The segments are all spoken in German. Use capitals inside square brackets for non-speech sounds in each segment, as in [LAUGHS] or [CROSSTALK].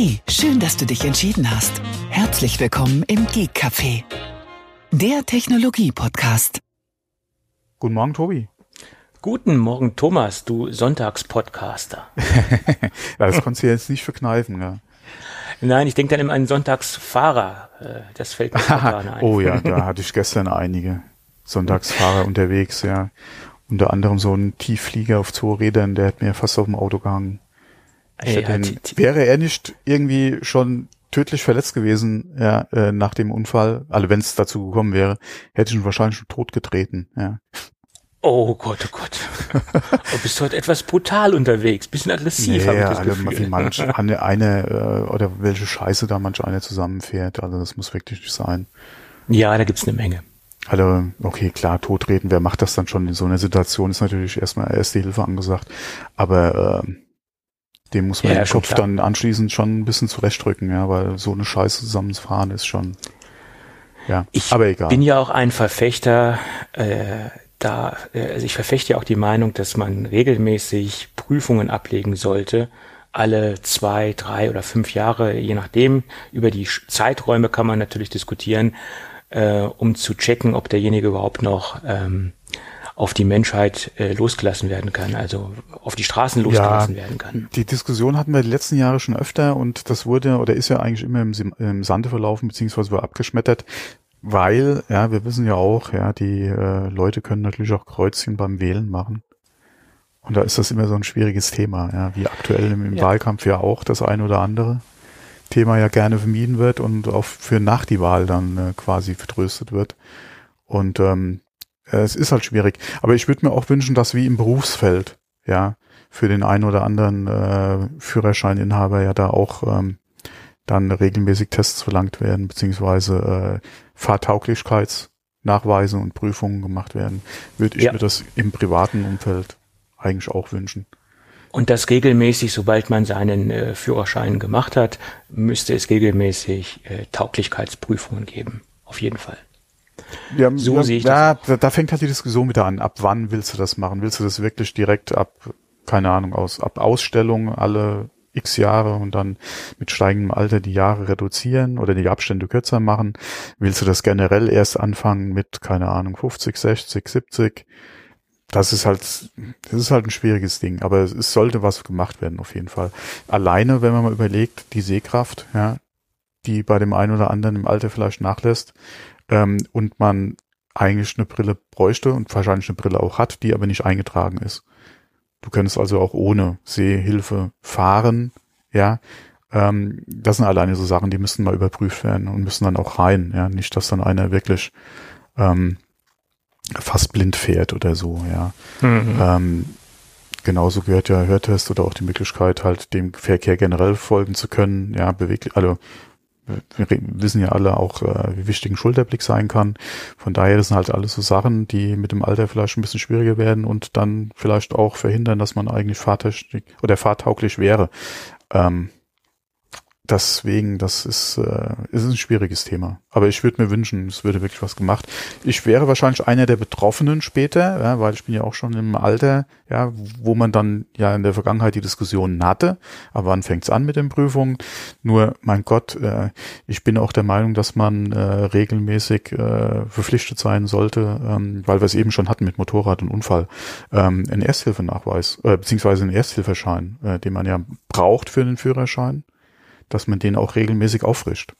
Hey, schön, dass du dich entschieden hast. Herzlich willkommen im Geek Café, der Technologie-Podcast. Guten Morgen, Tobi. Guten Morgen, Thomas, du Sonntagspodcaster. ja, [LAUGHS] das konntest du jetzt nicht verkneifen, ja. Nein, ich denke dann immer an Sonntagsfahrer. Äh, Das fällt mir gerade ein. oh ja, da hatte ich gestern einige Sonntagsfahrer unterwegs, ja. Unter anderem so ein Tiefflieger auf zwei Rädern, der hat mir fast auf dem Auto gehangen. Ich Ja, die- wäre er nicht irgendwie schon tödlich verletzt gewesen, ja, äh, nach dem Unfall, also wenn es dazu gekommen wäre, hätte ich ihn wahrscheinlich schon tot getreten, ja. Oh Gott, oh Gott. [LAUGHS] Du bist heute etwas brutal unterwegs, bisschen aggressiv, habe ich ja, das also Gefühl. wie manch eine, eine äh, oder welche Scheiße da manch eine zusammenfährt, also das muss wirklich nicht sein. Ja, da gibt's eine Menge. Also, okay, klar, totreden, wer macht das dann schon in so einer Situation, ist natürlich erstmal erste Hilfe angesagt. Aber ähm, dem muss man Ja, den Kopf klar. dann anschließend schon ein bisschen zurechtrücken, ja, weil so eine Scheiße zusammenfahren ist schon. Ja, Ich aber egal. bin ja auch ein Verfechter, äh, da, äh, also ich verfechte ja auch die Meinung, dass man regelmäßig Prüfungen ablegen sollte. Alle zwei, drei oder fünf Jahre, je nachdem. Über die Zeiträume kann man natürlich diskutieren, äh, um zu checken, ob derjenige überhaupt noch ähm, auf die Menschheit äh, losgelassen werden kann, also auf die Straßen losgelassen werden kann. Die Diskussion hatten wir die letzten Jahre schon öfter und das wurde oder ist ja eigentlich immer im, im Sande verlaufen, beziehungsweise war abgeschmettert, weil, ja, wir wissen ja auch, ja, die äh, Leute können natürlich auch Kreuzchen beim Wählen machen. Und da ist das immer so ein schwieriges Thema, ja, wie aktuell im, im Ja. Wahlkampf ja auch das ein oder andere Thema ja gerne vermieden wird und auch für nach die Wahl dann äh, quasi vertröstet wird. Und ähm, es ist halt schwierig. Aber ich würde mir auch wünschen, dass wie im Berufsfeld, ja, für den einen oder anderen äh, Führerscheininhaber ja da auch ähm, dann regelmäßig Tests verlangt werden, beziehungsweise äh, Fahrtauglichkeitsnachweise und Prüfungen gemacht werden, würde ich Ja. mir das im privaten Umfeld eigentlich auch wünschen. Und das regelmäßig, sobald man seinen äh, Führerschein gemacht hat, müsste es regelmäßig äh, Tauglichkeitsprüfungen geben. Auf jeden Fall. Ja, So ja, sehe ich ja, da, da fängt halt die Diskussion wieder an. Ab wann willst du das machen? Willst du das wirklich direkt ab, keine Ahnung, aus, ab Ausstellung alle x Jahre und dann mit steigendem Alter die Jahre reduzieren oder die Abstände kürzer machen? Willst du das generell erst anfangen mit, keine Ahnung, 50, 60, 70? Das ist halt, das ist halt ein schwieriges Ding, aber es, es sollte was gemacht werden auf jeden Fall. Alleine, wenn man mal überlegt, die Sehkraft, ja, die bei dem einen oder anderen im Alter vielleicht nachlässt, ähm, und man eigentlich eine Brille bräuchte und wahrscheinlich eine Brille auch hat, die aber nicht eingetragen ist. Du könntest also auch ohne Sehhilfe fahren, ja. Ähm, das sind alleine so Sachen, die müssten mal überprüft werden und müssen dann auch rein, ja. Nicht, dass dann einer wirklich ähm, fast blind fährt oder so, ja. Ähm, genauso gehört ja Hörtest oder auch die Möglichkeit, halt dem Verkehr generell folgen zu können, ja, beweglich, also wir wissen ja alle auch, äh, wie wichtig ein Schulterblick sein kann. Von daher, das sind halt alles so Sachen, die mit dem Alter vielleicht ein bisschen schwieriger werden und dann vielleicht auch verhindern, dass man eigentlich fahrtechnik oder fahrtauglich wäre. Ähm, deswegen, das ist, äh, ist ein schwieriges Thema. Aber ich würde mir wünschen, es würde wirklich was gemacht. Ich wäre wahrscheinlich einer der Betroffenen später, ja, weil ich bin ja auch schon im Alter, ja, wo man dann ja in der Vergangenheit die Diskussionen hatte. Aber wann fängt's an mit den Prüfungen? Nur, mein Gott, äh, ich bin auch der Meinung, dass man äh, regelmäßig äh, verpflichtet sein sollte, ähm, weil wir es eben schon hatten mit Motorrad und Unfall, ähm, einen Ersthilfenachweis, äh, beziehungsweise einen Ersthilfeschein, äh, den man ja braucht für den Führerschein, dass man den auch regelmäßig auffrischt.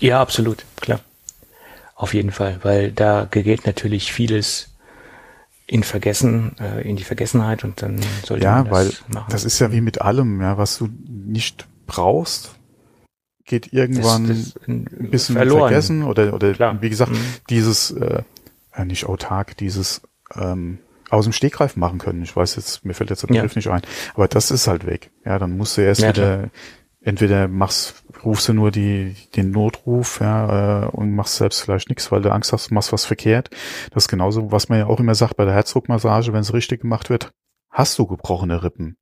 Ja, absolut, klar. Auf jeden Fall, weil da gerät natürlich vieles in Vergessen, äh, in die Vergessenheit und dann sollte Ja, man das weil machen. das ist ja wie mit allem, ja, was du nicht brauchst, geht irgendwann Das- das- ein bisschen verloren. vergessen oder oder Klar. wie gesagt, Mhm. dieses äh, äh, nicht autark, dieses ähm, aus dem Stegreif machen können. Ich weiß jetzt, mir fällt jetzt der Ja. Begriff nicht ein, aber das ist halt weg. Ja, dann musst du erst Ja, wieder entweder machst rufst du nur die den Notruf ja, äh, und machst selbst vielleicht nichts, weil du Angst hast, machst was verkehrt. Das ist genauso, was man ja auch immer sagt bei der Herzdruckmassage, wenn es richtig gemacht wird, hast du gebrochene Rippen.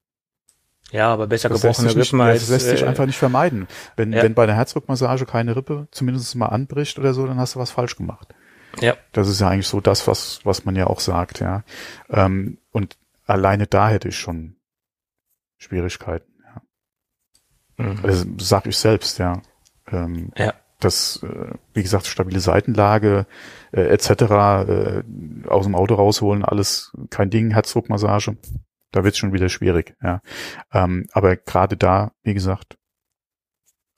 Ja, aber besser Das gebrochene sich nicht, Rippen als das lässt sich äh, einfach nicht vermeiden. Wenn, ja. wenn bei der Herzdruckmassage keine Rippe zumindest mal anbricht oder so, dann hast du was falsch gemacht. Ja, Das ist ja eigentlich so das, was, was man ja auch sagt, ja. Ähm, und alleine da hätte ich schon Schwierigkeiten. Mhm. Also, das sage ich selbst, ja. Ähm, ja. Das, äh, wie gesagt, stabile Seitenlage äh, etc. Äh, aus dem Auto rausholen, alles kein Ding, Herzdruckmassage. Da wird's schon wieder schwierig, ja. Ähm, aber gerade da, wie gesagt,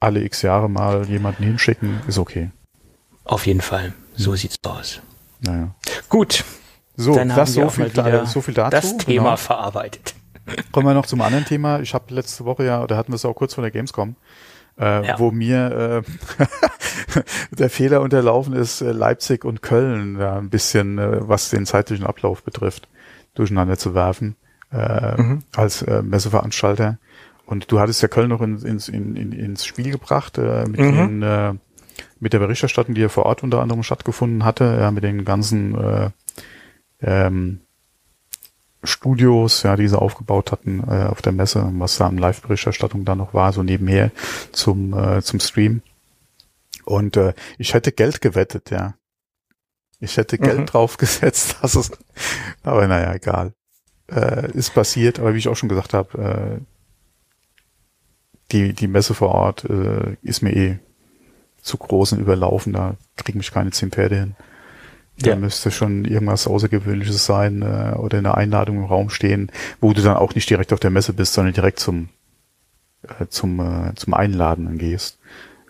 alle x Jahre mal jemanden hinschicken, ist okay. Auf jeden Fall. So mhm. sieht's aus. Naja. Gut. So, Dann das so viel, da, so viel dazu. Das Thema genau. verarbeitet. Kommen wir noch zum anderen Thema. Ich habe letzte Woche ja, da hatten wir es auch kurz vor der Gamescom, äh, ja. wo mir äh, [LAUGHS] der Fehler unterlaufen ist, äh, Leipzig und Köln ja, ein bisschen, äh, was den zeitlichen Ablauf betrifft, durcheinander zu werfen äh, mhm. als äh, Messeveranstalter. Und du hattest ja Köln noch in, ins, in, in, ins Spiel gebracht äh, mit, mhm. den, äh, mit der Berichterstattung, die ja vor Ort unter anderem stattgefunden hatte, ja, mit den ganzen äh, ähm, Studios, ja, die sie aufgebaut hatten äh, auf der Messe, was da an Live-Berichterstattung da noch war, so nebenher zum, äh, zum Stream. Und äh, ich hätte Geld gewettet, ja. Ich hätte Geld mhm. draufgesetzt, [LAUGHS] dass es, aber naja, egal. Äh, ist passiert, aber wie ich auch schon gesagt habe, äh, die, die Messe vor Ort äh, ist mir eh zu groß und überlaufen, da kriegen mich keine zehn Pferde hin. Da ja. müsste schon irgendwas Außergewöhnliches sein äh, oder eine Einladung im Raum stehen, wo du dann auch nicht direkt auf der Messe bist, sondern direkt zum äh, zum äh, zum Einladen gehst.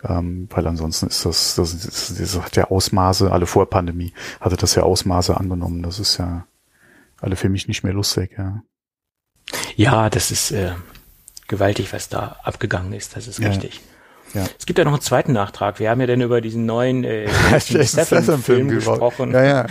Ähm, weil ansonsten ist das, das, das, das hat ja Ausmaße, alle vor Pandemie hatte das ja Ausmaße angenommen. Das ist ja alle für mich nicht mehr lustig, ja. Ja, das ist äh, gewaltig, was da abgegangen ist, das ist ja. richtig. Ja. Es gibt ja noch einen zweiten Nachtrag. Wir haben ja dann über diesen neuen äh, [LAUGHS] Statham-Film gesprochen. Ja, ja.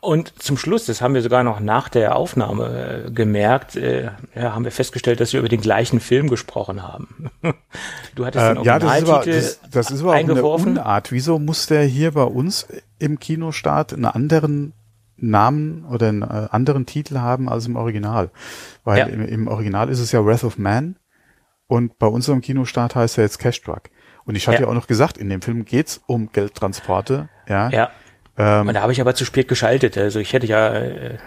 Und zum Schluss, das haben wir sogar noch nach der Aufnahme äh, gemerkt, äh, ja, haben wir festgestellt, dass wir über den gleichen Film gesprochen haben. [LAUGHS] du hattest äh, den Ja, das ist, aber, das, das ist aber auch eine Unart. Wieso muss der hier bei uns im Kinostart einen anderen Namen oder einen äh, anderen Titel haben als im Original? Weil ja. im, im Original ist es ja Wrath of Man und bei unserem Kinostart heißt er jetzt Cash Truck. Und ich hatte ja. ja auch noch gesagt, in dem Film geht's um Geldtransporte. Ja. ja. Ähm, und da habe ich aber zu spät geschaltet. Also ich hätte ja äh,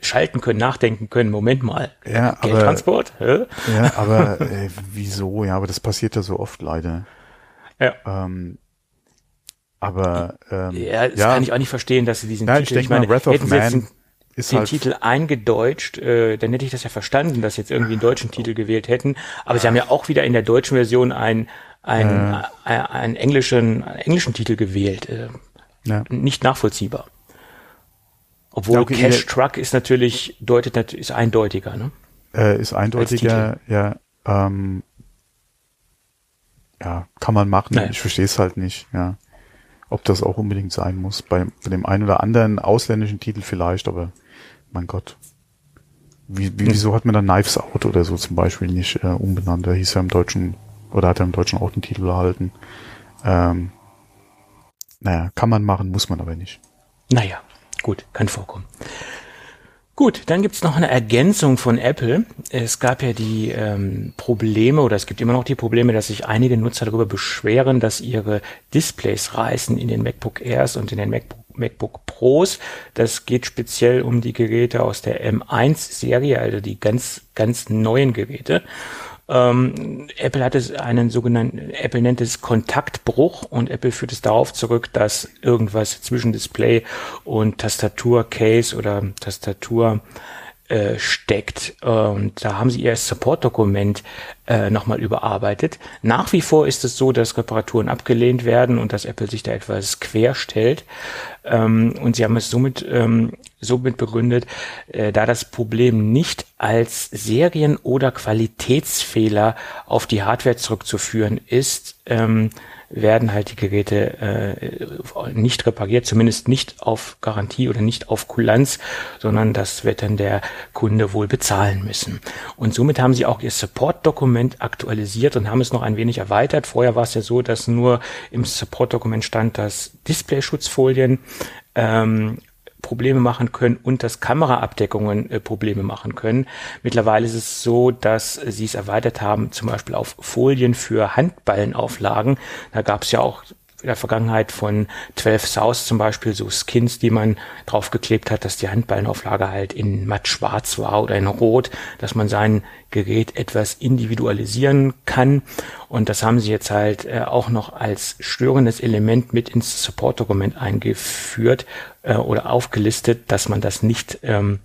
schalten können, nachdenken können. Moment mal. Ja, Geldtransport? Aber, ja, aber äh, wieso? Ja, aber das passiert ja so oft leider. Ja. Ähm, aber ähm, ja, das ja. kann ich auch nicht verstehen, dass sie diesen ja, Titel. Ich denke mal, Wrath of Man ist den halt Titel eingedeutscht, äh, dann hätte ich das ja verstanden, dass sie jetzt irgendwie einen deutschen Titel gewählt hätten. Aber sie haben ja auch wieder in der deutschen Version ein einen, äh. einen englischen, einen englischen Titel gewählt. Äh, ja. Nicht nachvollziehbar. Obwohl ja, okay, Cash Truck ist natürlich, deutet, ist eindeutiger, ne? Äh, ist eindeutiger, ja. Ähm, ja, kann man machen. Naja. Ich verstehe es halt nicht, ja. Ob das auch unbedingt sein muss. Bei, bei dem einen oder anderen ausländischen Titel vielleicht, aber mein Gott. Wie, wie, hm. Wieso hat man dann Knives Out oder so zum Beispiel nicht äh, umbenannt? Der hieß ja im Deutschen oder hat er im Deutschen auch den Titel erhalten. Ähm, naja, kann man machen, muss man aber nicht. Naja, gut, kann vorkommen. Gut, dann gibt's noch eine Ergänzung von Apple. Es gab ja die ähm, Probleme oder es gibt immer noch die Probleme, dass sich einige Nutzer darüber beschweren, dass ihre Displays reißen in den MacBook Airs und in den MacBook, MacBook Pros. Das geht speziell um die Geräte aus der M1-Serie, also die ganz, ganz neuen Geräte. Ähm, Apple hat es einen sogenannten, Apple nennt es Kontaktbruch und Apple führt es darauf zurück, dass irgendwas zwischen Display und Tastatur, Case oder Tastatur äh, steckt. Und da haben sie ihr Support-Dokument äh, nochmal überarbeitet. Nach wie vor ist es so, dass Reparaturen abgelehnt werden und dass Apple sich da etwas quer stellt. Ähm, und sie haben es somit, ähm, somit begründet, äh, da das Problem nicht als Serien- oder Qualitätsfehler auf die Hardware zurückzuführen ist, ähm, werden halt die Geräte äh, nicht repariert, zumindest nicht auf Garantie oder nicht auf Kulanz, sondern das wird dann der Kunde wohl bezahlen müssen. Und somit haben sie auch ihr Support-Dokument aktualisiert und haben es noch ein wenig erweitert. Vorher war es ja so, dass nur im Support-Dokument stand, dass Display-Schutzfolien ähm, Probleme machen können und dass Kameraabdeckungen äh, Probleme machen können. Mittlerweile ist es so, dass sie es erweitert haben, zum Beispiel auf Folien für Handballenauflagen. Da gab es ja auch der Vergangenheit von 12 South zum Beispiel so Skins, die man draufgeklebt hat, dass die Handballenauflage halt in matt schwarz war oder in rot, dass man sein Gerät etwas individualisieren kann. Und das haben sie jetzt halt äh, auch noch als störendes Element mit ins Support-Dokument eingeführt äh, oder aufgelistet, dass man das nicht ähm,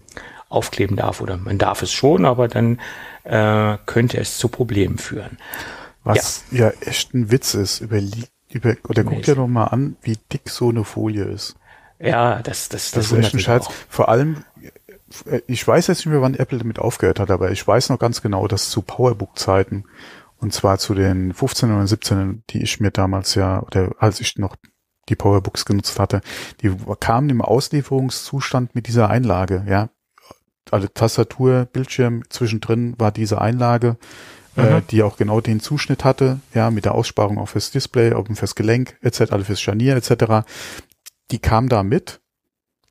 aufkleben darf oder man darf es schon, aber dann äh, könnte es zu Problemen führen. Was ja, ja echt ein Witz ist, überliegt, über, oder guck dir doch mal an, wie dick so eine Folie ist. Ja, das, das, das, das ist echt ein Scheiß. Vor allem, äh, ich weiß jetzt nicht mehr, wann Apple damit aufgehört hat, aber ich weiß noch ganz genau, dass zu Powerbook-Zeiten, und zwar zu den 15 oder 17, die ich mir damals ja, oder als ich noch die Powerbooks genutzt hatte, die kamen im Auslieferungszustand mit dieser Einlage, ja. Also Tastatur, Bildschirm, zwischendrin war diese Einlage, äh, die auch genau den Zuschnitt hatte, ja, mit der Aussparung auch fürs Display, auch fürs Gelenk, etc., also fürs Scharnier, etc. Die kam da mit.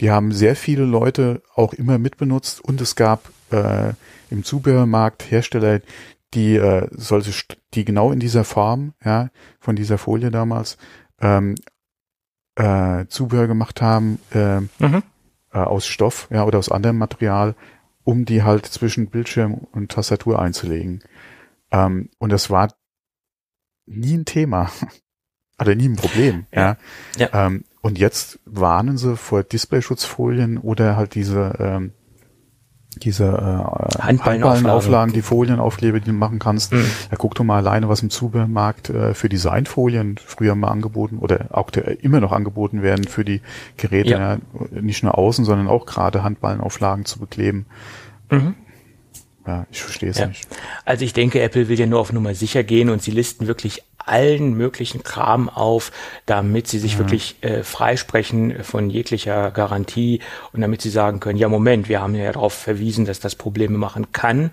Die haben sehr viele Leute auch immer mitbenutzt und es gab äh, im Zubehörmarkt Hersteller, die äh, solche, die genau in dieser Form, ja, von dieser Folie damals, ähm, äh, Zubehör gemacht haben äh, mhm. äh, aus Stoff ja, oder aus anderem Material, um die halt zwischen Bildschirm und Tastatur einzulegen. Ähm, und das war nie ein Thema. [LAUGHS] Oder nie ein Problem. Ja. ja. Ähm, und jetzt warnen sie vor Displayschutzfolien oder halt diese ähm, diese äh, Handballenauflagen, die Folienaufkleber, die du machen kannst. Mhm. Ja, guck doch mal alleine, was im Zubehörmarkt äh, für Designfolien früher mal angeboten oder auch der, immer noch angeboten werden für die Geräte, ja. Ja, nicht nur außen, sondern auch gerade Handballenauflagen zu bekleben. Mhm. Ja, ich verstehe es ja. nicht. Also ich denke, Apple will ja nur auf Nummer sicher gehen und sie listen wirklich allen möglichen Kram auf, damit sie sich ja. wirklich äh, freisprechen von jeglicher Garantie und damit sie sagen können, ja Moment, wir haben ja darauf verwiesen, dass das Probleme machen kann.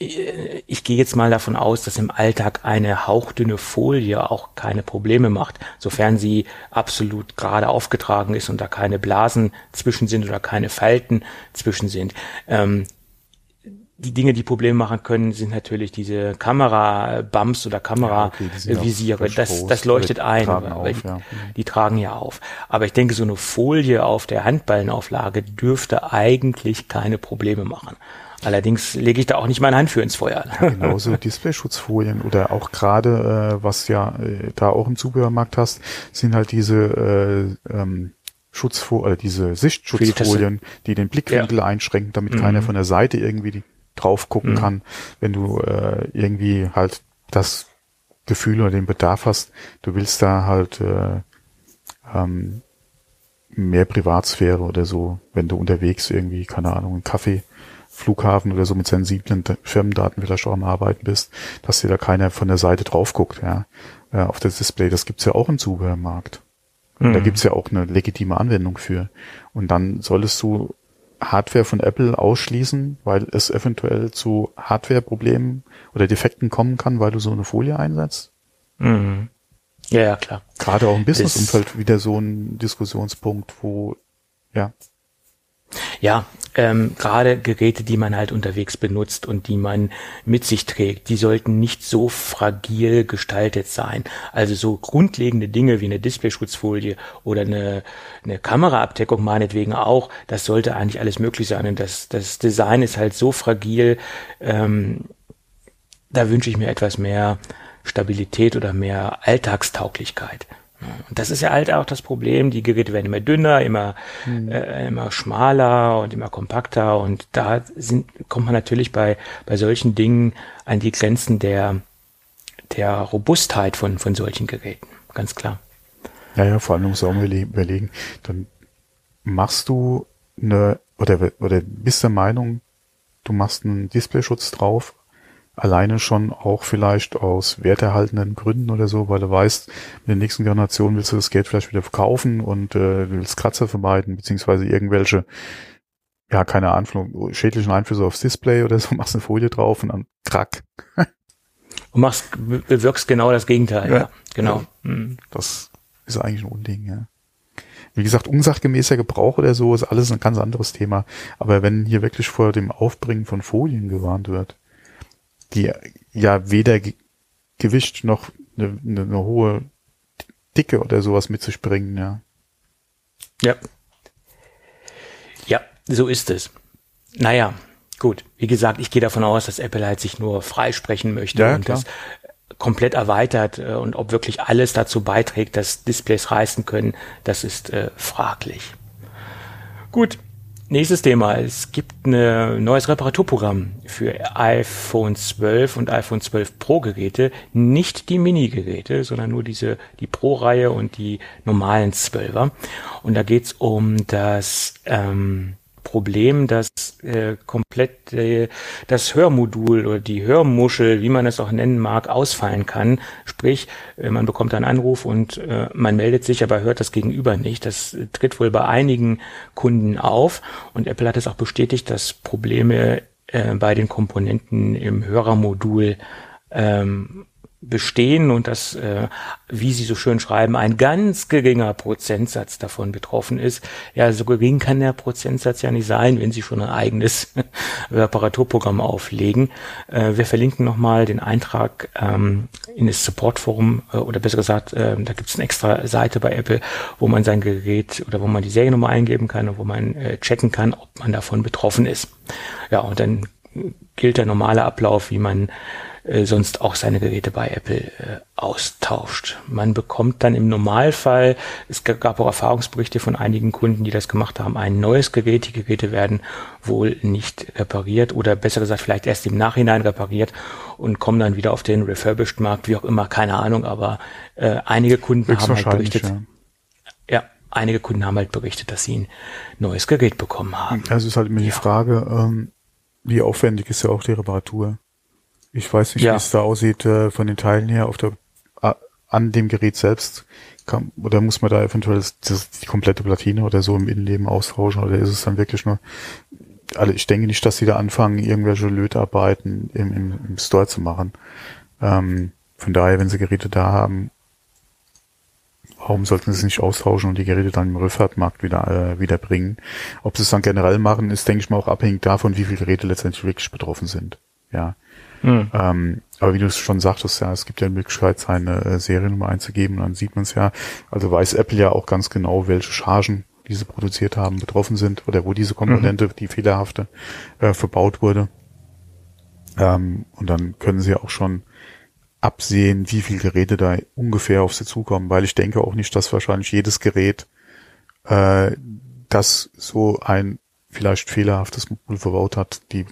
Äh, ich gehe jetzt mal davon aus, dass im Alltag eine hauchdünne Folie auch keine Probleme macht, sofern sie absolut gerade aufgetragen ist und da keine Blasen zwischen sind oder keine Falten zwischen sind. Ähm, die Dinge, die Probleme machen können, sind natürlich diese Kamera-Bumps oder Kameravisiere. Ja, okay, das, das leuchtet ein. Tragen auf, ja. Die tragen ja auf. Aber ich denke, so eine Folie auf der Handballenauflage dürfte eigentlich keine Probleme machen. Allerdings lege ich da auch nicht meine Hand für ins Feuer. Ja, genauso [LAUGHS] Displayschutzfolien oder auch gerade, äh, was ja äh, da auch im Zubehörmarkt hast, sind halt diese äh, ähm, Schutzfolien, äh, diese Sichtschutzfolien, die den Blickwinkel ja. einschränken, damit mhm. keiner von der Seite irgendwie die drauf gucken mhm. kann, wenn du äh, irgendwie halt das Gefühl oder den Bedarf hast, du willst da halt äh, ähm, mehr Privatsphäre oder so, wenn du unterwegs irgendwie, keine Ahnung, einen Kaffee, Flughafen oder so mit sensiblen Firmendaten vielleicht auch am Arbeiten bist, dass dir da keiner von der Seite drauf guckt, ja, äh, auf das Display. Das gibt's ja auch im Zubehörmarkt. Mhm. Da gibt's ja auch eine legitime Anwendung für. Und dann solltest du Hardware von Apple ausschließen, weil es eventuell zu Hardware-Problemen oder Defekten kommen kann, weil du so eine Folie einsetzt? Mhm. Ja, ja, klar. Gerade auch im Business-Umfeld wieder so ein Diskussionspunkt, wo, ja. Ja, ähm, gerade Geräte, die man halt unterwegs benutzt und die man mit sich trägt, die sollten nicht so fragil gestaltet sein. Also so grundlegende Dinge wie eine Displayschutzfolie oder eine, eine Kameraabdeckung meinetwegen auch, das sollte eigentlich alles möglich sein. Und das, das Design ist halt so fragil, ähm, da wünsche ich mir etwas mehr Stabilität oder mehr Alltagstauglichkeit. Und das ist ja halt auch das Problem. Die Geräte werden immer dünner, immer, mhm. äh, immer schmaler und immer kompakter. Und da sind, kommt man natürlich bei, bei solchen Dingen an die Grenzen der, der Robustheit von, von solchen Geräten. Ganz klar. Ja, ja, vor allem muss auch überlegen, dann machst du eine, oder, oder bist der Meinung, du machst einen Displayschutz drauf, alleine schon auch vielleicht aus werterhaltenden Gründen oder so, weil du weißt, in der nächsten Generation willst du das Geld vielleicht wieder verkaufen und äh, willst Kratzer vermeiden, beziehungsweise irgendwelche, ja, keine Ahnung, schädlichen Einflüsse aufs Display oder so, [LAUGHS] machst eine Folie drauf und dann krack. und machst, bewirkst genau das Gegenteil, ja. ja genau. Mhm. das ist eigentlich ein Unding, ja. Wie gesagt, unsachgemäßer Gebrauch oder so ist alles ein ganz anderes Thema. Aber wenn hier wirklich vor dem Aufbringen von Folien gewarnt wird, die ja weder Gewicht noch eine, eine, hohe Dicke oder sowas mit sich bringen, ja. Ja. Ja, so ist es. Naja, gut. Wie gesagt, ich gehe davon aus, dass Apple halt sich nur freisprechen möchte Ja, und klar. das komplett erweitert äh, und ob wirklich alles dazu beiträgt, dass Displays reißen können, das ist äh, fraglich. Gut, nächstes Thema. Es gibt ein neues Reparaturprogramm für iPhone 12 und iPhone 12 Pro Geräte. Nicht die Mini-Geräte, sondern nur diese, die Pro-Reihe und die normalen 12er. Und da geht's um das ähm, Problem, dass äh, komplett äh, das Hörmodul oder die Hörmuschel, wie man es auch nennen mag, ausfallen kann. Sprich, äh, man bekommt einen Anruf und äh, man meldet sich, aber hört das Gegenüber nicht. Das äh, tritt wohl bei einigen Kunden auf und Apple hat es auch bestätigt, dass Probleme äh, bei den Komponenten im Hörermodul ähm, bestehen und dass, äh, wie Sie so schön schreiben, ein ganz geringer Prozentsatz davon betroffen ist. Ja, so gering kann der Prozentsatz ja nicht sein, wenn Sie schon ein eigenes [LAUGHS] Reparaturprogramm auflegen. Äh, wir verlinken nochmal den Eintrag ähm, in das Supportforum äh, oder besser gesagt, äh, da gibt es eine extra Seite bei Apple, wo man sein Gerät oder wo man die Seriennummer eingeben kann und wo man äh, checken kann, ob man davon betroffen ist. Ja, und dann gilt der normale Ablauf, wie man äh, sonst auch seine Geräte bei Apple äh, austauscht. Man bekommt dann im Normalfall, es gab auch Erfahrungsberichte von einigen Kunden, die das gemacht haben, ein neues Gerät. Die Geräte werden wohl nicht repariert oder besser gesagt vielleicht erst im Nachhinein repariert und kommen dann wieder auf den Refurbished-Markt, wie auch immer, keine Ahnung, aber äh, einige Kunden haben halt berichtet, ja. ja, einige Kunden haben halt berichtet, dass sie ein neues Gerät bekommen haben. Also ist halt immer die Frage, ähm, wie aufwendig ist ja auch die Reparatur. Ich weiß nicht, Ja. wie es da aussieht äh, von den Teilen her auf der an dem Gerät selbst. Kann, oder muss man da eventuell das, die komplette Platine oder so im Innenleben austauschen oder ist es dann wirklich nur also ich denke nicht, dass sie da anfangen, irgendwelche Lötarbeiten im, im, im Store zu machen. Ähm, von daher, wenn sie Geräte da haben, warum sollten sie es nicht austauschen und die Geräte dann im Rückfahrtmarkt wieder, äh, wieder bringen? Ob sie es dann generell machen, ist, denke ich mal, auch abhängig davon, wie viele Geräte letztendlich wirklich betroffen sind. Ja. Hm. Ähm, aber wie du es schon sagtest, ja, es gibt ja die Möglichkeit, seine äh, Seriennummer einzugeben dann sieht man es ja. Also weiß Apple ja auch ganz genau, welche Chargen, die sie produziert haben, betroffen sind oder wo diese Komponente, die fehlerhafte, äh, verbaut wurde. Ähm, und dann können sie auch schon absehen, wie viele Geräte da ungefähr auf sie zukommen, weil ich denke auch nicht, dass wahrscheinlich jedes Gerät, äh, das so ein vielleicht fehlerhaftes Modul verbaut hat, die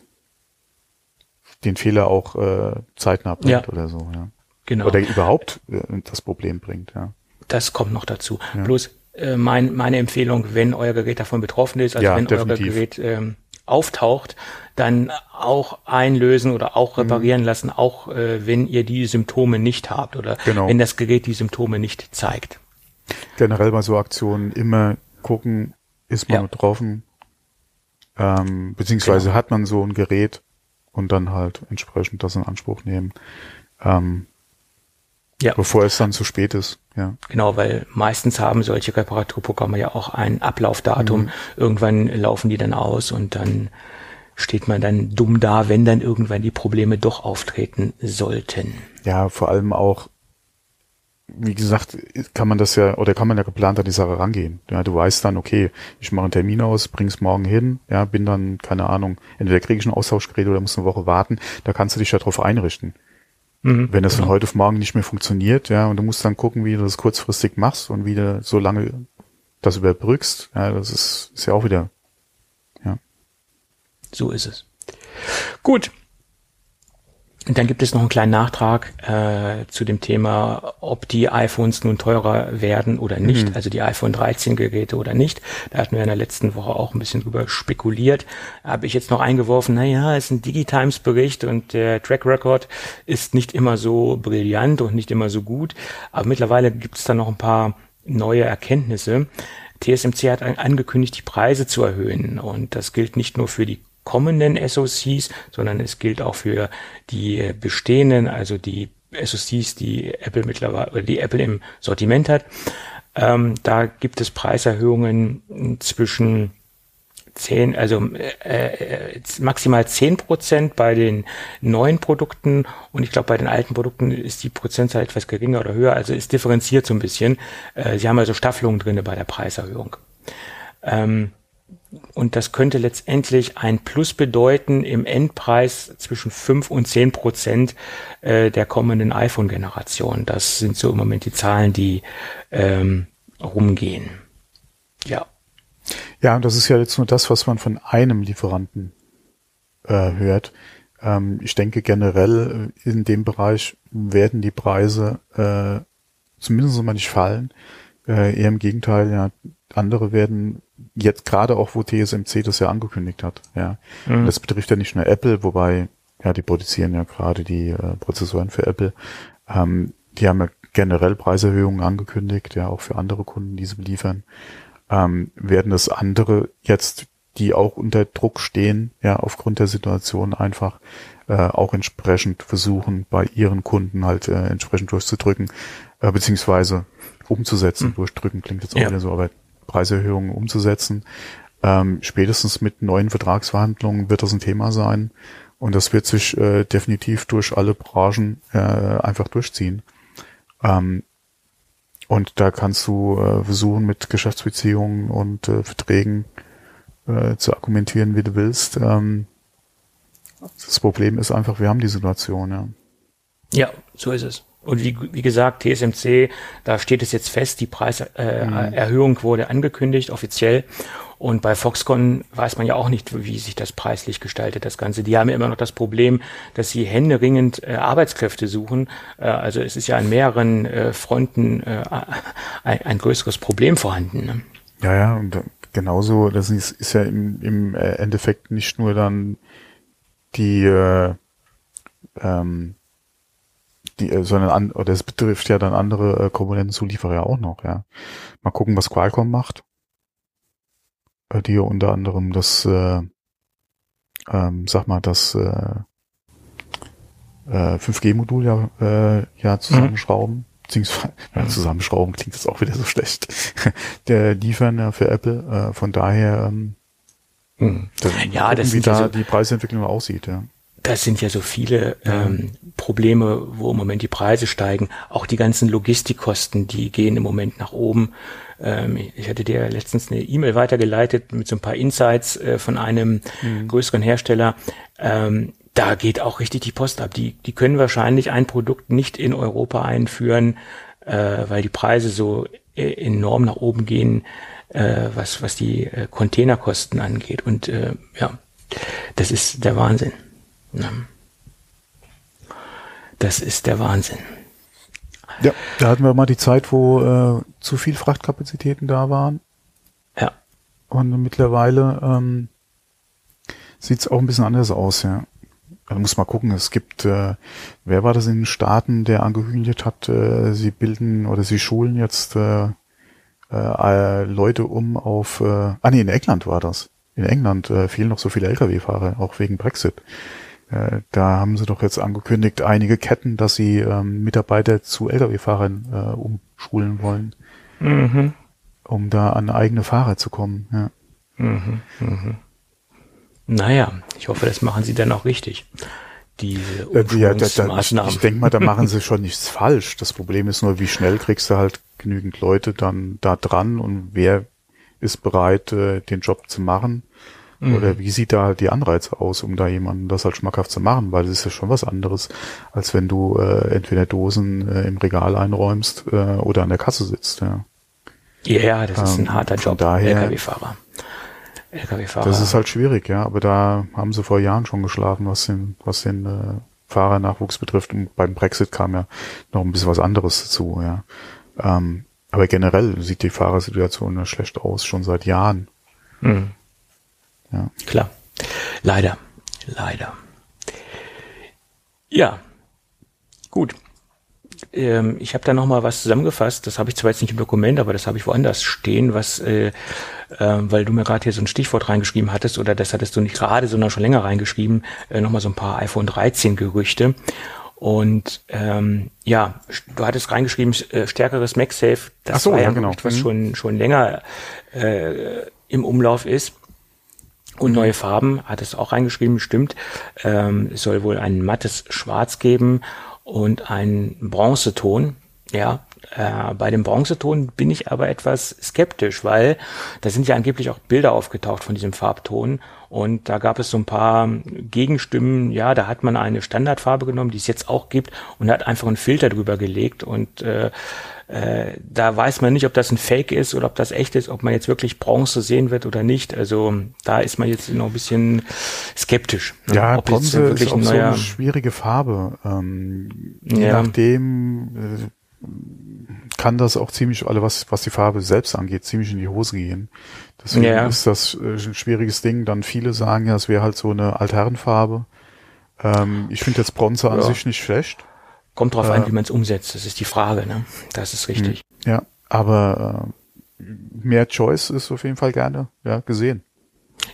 den Fehler auch äh, zeitnah bringt Ja. oder so, ja. Genau. Oder überhaupt äh, das Problem bringt, ja. Das kommt noch dazu. Bloß äh, mein, meine Empfehlung, wenn euer Gerät davon betroffen ist, also Ja, wenn definitiv. euer Gerät ähm, auftaucht, dann auch einlösen oder Mhm. auch reparieren lassen, auch äh, wenn ihr die Symptome nicht habt oder Genau. wenn das Gerät die Symptome nicht zeigt. Generell bei so Aktionen immer gucken, ist man Ja. betroffen, ähm, beziehungsweise Genau. hat man so ein Gerät und dann halt entsprechend das in Anspruch nehmen, ähm, Ja. bevor es dann zu spät ist, ja. Genau, weil meistens haben solche Reparaturprogramme ja auch ein Ablaufdatum. Mhm. Irgendwann laufen die dann aus und dann steht man dann dumm da, wenn dann irgendwann die Probleme doch auftreten sollten. Ja, vor allem auch, wie gesagt, kann man das ja, oder kann man ja geplant an die Sache rangehen. Ja, du weißt dann, okay, ich mache einen Termin aus, bring's morgen hin, ja, bin dann, keine Ahnung, entweder kriege ich ein Austauschgerät oder muss eine Woche warten, da kannst du dich ja drauf einrichten. Mhm. Wenn das von heute auf morgen nicht mehr funktioniert, ja, und du musst dann gucken, wie du das kurzfristig machst und wie du so lange das überbrückst, ja, das ist, ist ja auch wieder, ja. So ist es. Gut. Und dann gibt es noch einen kleinen Nachtrag äh, zu dem Thema, ob die iPhones nun teurer werden oder nicht, also die iPhone 13 Geräte oder nicht. Da hatten wir in der letzten Woche auch ein bisschen drüber spekuliert. Habe ich jetzt noch eingeworfen, naja, es ist ein Digitimes-Bericht und der Track Record ist nicht immer so brillant und nicht immer so gut. Aber mittlerweile gibt es da noch ein paar neue Erkenntnisse. TSMC hat an- angekündigt, die Preise zu erhöhen. Und das gilt nicht nur für die kommenden SoCs, sondern es gilt auch für die bestehenden, also die SoCs, die Apple mittlerweile die Apple im Sortiment hat. Ähm, da gibt es Preiserhöhungen zwischen zehn, also äh, äh, maximal zehn Prozent bei den neuen Produkten und ich glaube bei den alten Produkten ist die Prozentzahl etwas geringer oder höher, also ist differenziert so ein bisschen. Äh, sie haben also Staffelungen drinne bei der Preiserhöhung. Ähm, und das könnte letztendlich ein Plus bedeuten im Endpreis zwischen fünf und zehn Prozent äh, der kommenden iPhone-Generation. Das sind so im Moment die Zahlen, die ähm, rumgehen. Ja. Ja, und das ist ja jetzt nur das, was man von einem Lieferanten äh, hört. Ähm, ich denke generell äh, in dem Bereich werden die Preise äh, zumindest mal nicht fallen. Äh, eher im Gegenteil, ja, andere werden jetzt gerade auch, wo TSMC das ja angekündigt hat, ja. Mhm. Das betrifft ja nicht nur Apple, wobei, ja, die produzieren ja gerade die äh, Prozessoren für Apple. Ähm, die haben ja generell Preiserhöhungen angekündigt, ja, auch für andere Kunden, die sie beliefern ähm, werden das andere jetzt, die auch unter Druck stehen, ja, aufgrund der Situation einfach äh, auch entsprechend versuchen, bei ihren Kunden halt äh, entsprechend durchzudrücken, äh, beziehungsweise umzusetzen. Hm. Durchdrücken klingt jetzt auch ja. wieder so, aber Preiserhöhungen umzusetzen. Ähm, spätestens mit neuen Vertragsverhandlungen wird das ein Thema sein. Und das wird sich äh, definitiv durch alle Branchen äh, einfach durchziehen. Ähm, und da kannst du äh, versuchen, mit Geschäftsbeziehungen und äh, Verträgen äh, zu argumentieren, wie du willst. Ähm, das Problem ist einfach, wir haben die Situation, ja. Ja, so ist es. Und wie, wie gesagt, TSMC, da steht es jetzt fest, die Preiserhöhung äh, mhm. wurde angekündigt, offiziell. Und bei Foxconn weiß man ja auch nicht, wie sich das preislich gestaltet, das Ganze. Die haben ja immer noch das Problem, dass sie händeringend äh, Arbeitskräfte suchen. Äh, also es ist ja an mehreren äh, Fronten äh, ein, ein, größeres Problem vorhanden. Ne? Ja, ja, und genauso, das ist, ist ja im, im Endeffekt nicht nur dann die, äh, ähm, die, äh, sondern an, oder es betrifft ja dann andere äh, Komponentenzulieferer ja auch noch, ja. Mal gucken, was Qualcomm macht die unter anderem das, äh, ähm, sag mal, das äh, äh, 5G-Modul ja, äh, ja zusammenschrauben. [LAUGHS] Mhm. Beziehungsweise, ja, zusammenschrauben klingt jetzt auch wieder so schlecht. [LAUGHS] Der liefern ja für Apple. Äh, von daher, ähm, mhm. ja, gucken, das wie da so die Preisentwicklung aussieht, ja. Das sind ja so viele ähm, Probleme, wo im Moment die Preise steigen. Auch die ganzen Logistikkosten, die gehen im Moment nach oben. Ähm, ich hatte dir letztens eine E-Mail weitergeleitet mit so ein paar Insights äh, von einem mhm. größeren Hersteller. Ähm, da geht auch richtig die Post ab. Die, die können wahrscheinlich ein Produkt nicht in Europa einführen, äh, weil die Preise so äh, enorm nach oben gehen, äh, was, was die äh, Containerkosten angeht. Und äh, ja, das ist der Wahnsinn. Das ist der Wahnsinn. Ja, da hatten wir mal die Zeit, wo äh, zu viel Frachtkapazitäten da waren. Ja. Und mittlerweile ähm, sieht es auch ein bisschen anders aus, ja. Da muss mal gucken, es gibt, äh, wer war das in den Staaten, der angekündigt hat, äh, sie bilden oder sie schulen jetzt äh, äh, Leute um auf, äh, ah nee, in England war das. In England äh, fehlen noch so viele Lkw-Fahrer, auch wegen Brexit. Äh, da haben sie doch jetzt angekündigt, einige Ketten, dass sie ähm, Mitarbeiter zu Lkw-Fahrern äh, umschulen wollen, mhm. um da an eigene Fahrer zu kommen. Ja. Mhm, mhm. Naja, ich hoffe, das machen sie dann auch richtig. Diese äh, ja, ich, ich denke mal, da machen sie [LAUGHS] schon nichts falsch. Das Problem ist nur, wie schnell kriegst du halt genügend Leute dann da dran und wer ist bereit, äh, den Job zu machen. Mhm. Oder wie sieht da halt die Anreize aus, um da jemanden das halt schmackhaft zu machen? Weil es ist ja schon was anderes, als wenn du äh, entweder Dosen äh, im Regal einräumst äh, oder an der Kasse sitzt. Ja, ja das ist ein ähm, harter Job, daher, LKW-Fahrer. LKW-Fahrer. Das ist halt schwierig, ja. Aber da haben sie vor Jahren schon geschlafen, was den, was den äh, Fahrernachwuchs betrifft. Und beim Brexit kam ja noch ein bisschen was anderes dazu, ja. Ähm, aber generell sieht die Fahrersituation ja schlecht aus, schon seit Jahren. Mhm. Ja. Klar. Leider. Leider. Ja. Gut. Ähm, ich habe da noch mal was zusammengefasst. Das habe ich zwar jetzt nicht im Dokument, aber das habe ich woanders stehen, was, äh, äh, weil du mir gerade hier so ein Stichwort reingeschrieben hattest, oder das hattest du nicht gerade, sondern schon länger reingeschrieben, äh, noch mal so ein paar iPhone 13 Gerüchte. Und ähm, ja, du hattest reingeschrieben, äh, stärkeres MagSafe. Das Ach so, war ja, genau. was mhm. schon schon länger äh, im Umlauf ist. Und neue Farben, hat es auch reingeschrieben, stimmt. Ähm, es soll wohl ein mattes Schwarz geben und ein Bronzeton. Ja, äh, bei dem Bronzeton bin ich aber etwas skeptisch, weil da sind ja angeblich auch Bilder aufgetaucht von diesem Farbton und da gab es so ein paar Gegenstimmen. Ja, da hat man eine Standardfarbe genommen, die es jetzt auch gibt und hat einfach einen Filter drüber gelegt und äh, äh, da weiß man nicht, ob das ein Fake ist oder ob das echt ist, ob man jetzt wirklich Bronze sehen wird oder nicht. Also da ist man jetzt noch ein bisschen skeptisch. Ne? Ja, ob Bronze ist auch so eine schwierige Farbe. Ähm, je ja. nachdem äh, kann das auch ziemlich, alle was, was die Farbe selbst angeht, ziemlich in die Hose gehen. Deswegen ja. ist das äh, ein schwieriges Ding. Dann viele sagen ja, es wäre halt so eine Altherrenfarbe. Ähm, ich finde jetzt Bronze an ja. sich nicht schlecht. Kommt drauf äh, an, wie man es umsetzt. Das ist die Frage, ne? Das ist richtig. Hm. Ja, aber äh, mehr Choice ist auf jeden Fall gerne ja, gesehen.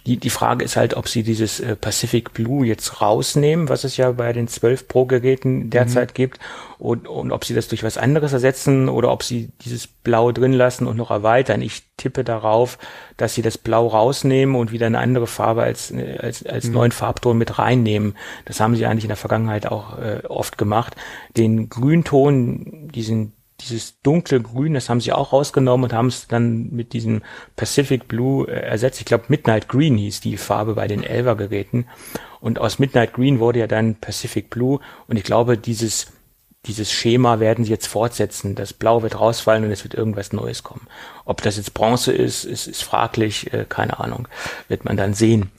Die, die Frage ist halt, ob sie dieses äh, Pacific Blue jetzt rausnehmen, was es ja bei den 12 Pro-Geräten derzeit mhm. gibt, und, und ob sie das durch was anderes ersetzen oder ob sie dieses Blau drin lassen und noch erweitern. Ich tippe darauf, dass sie das Blau rausnehmen und wieder eine andere Farbe als, als, als mhm. neuen Farbton mit reinnehmen. Das haben sie eigentlich in der Vergangenheit auch äh, oft gemacht. Den Grünton, diesen dieses dunkle Grün, das haben sie auch rausgenommen und haben es dann mit diesem Pacific Blue äh, ersetzt. Ich glaube, Midnight Green hieß die Farbe bei den Elva-Geräten. Und aus Midnight Green wurde ja dann Pacific Blue. Und ich glaube, dieses, dieses Schema werden sie jetzt fortsetzen. Das Blau wird rausfallen und es wird irgendwas Neues kommen. Ob das jetzt Bronze ist, ist, ist fraglich, äh, keine Ahnung. Wird man dann sehen.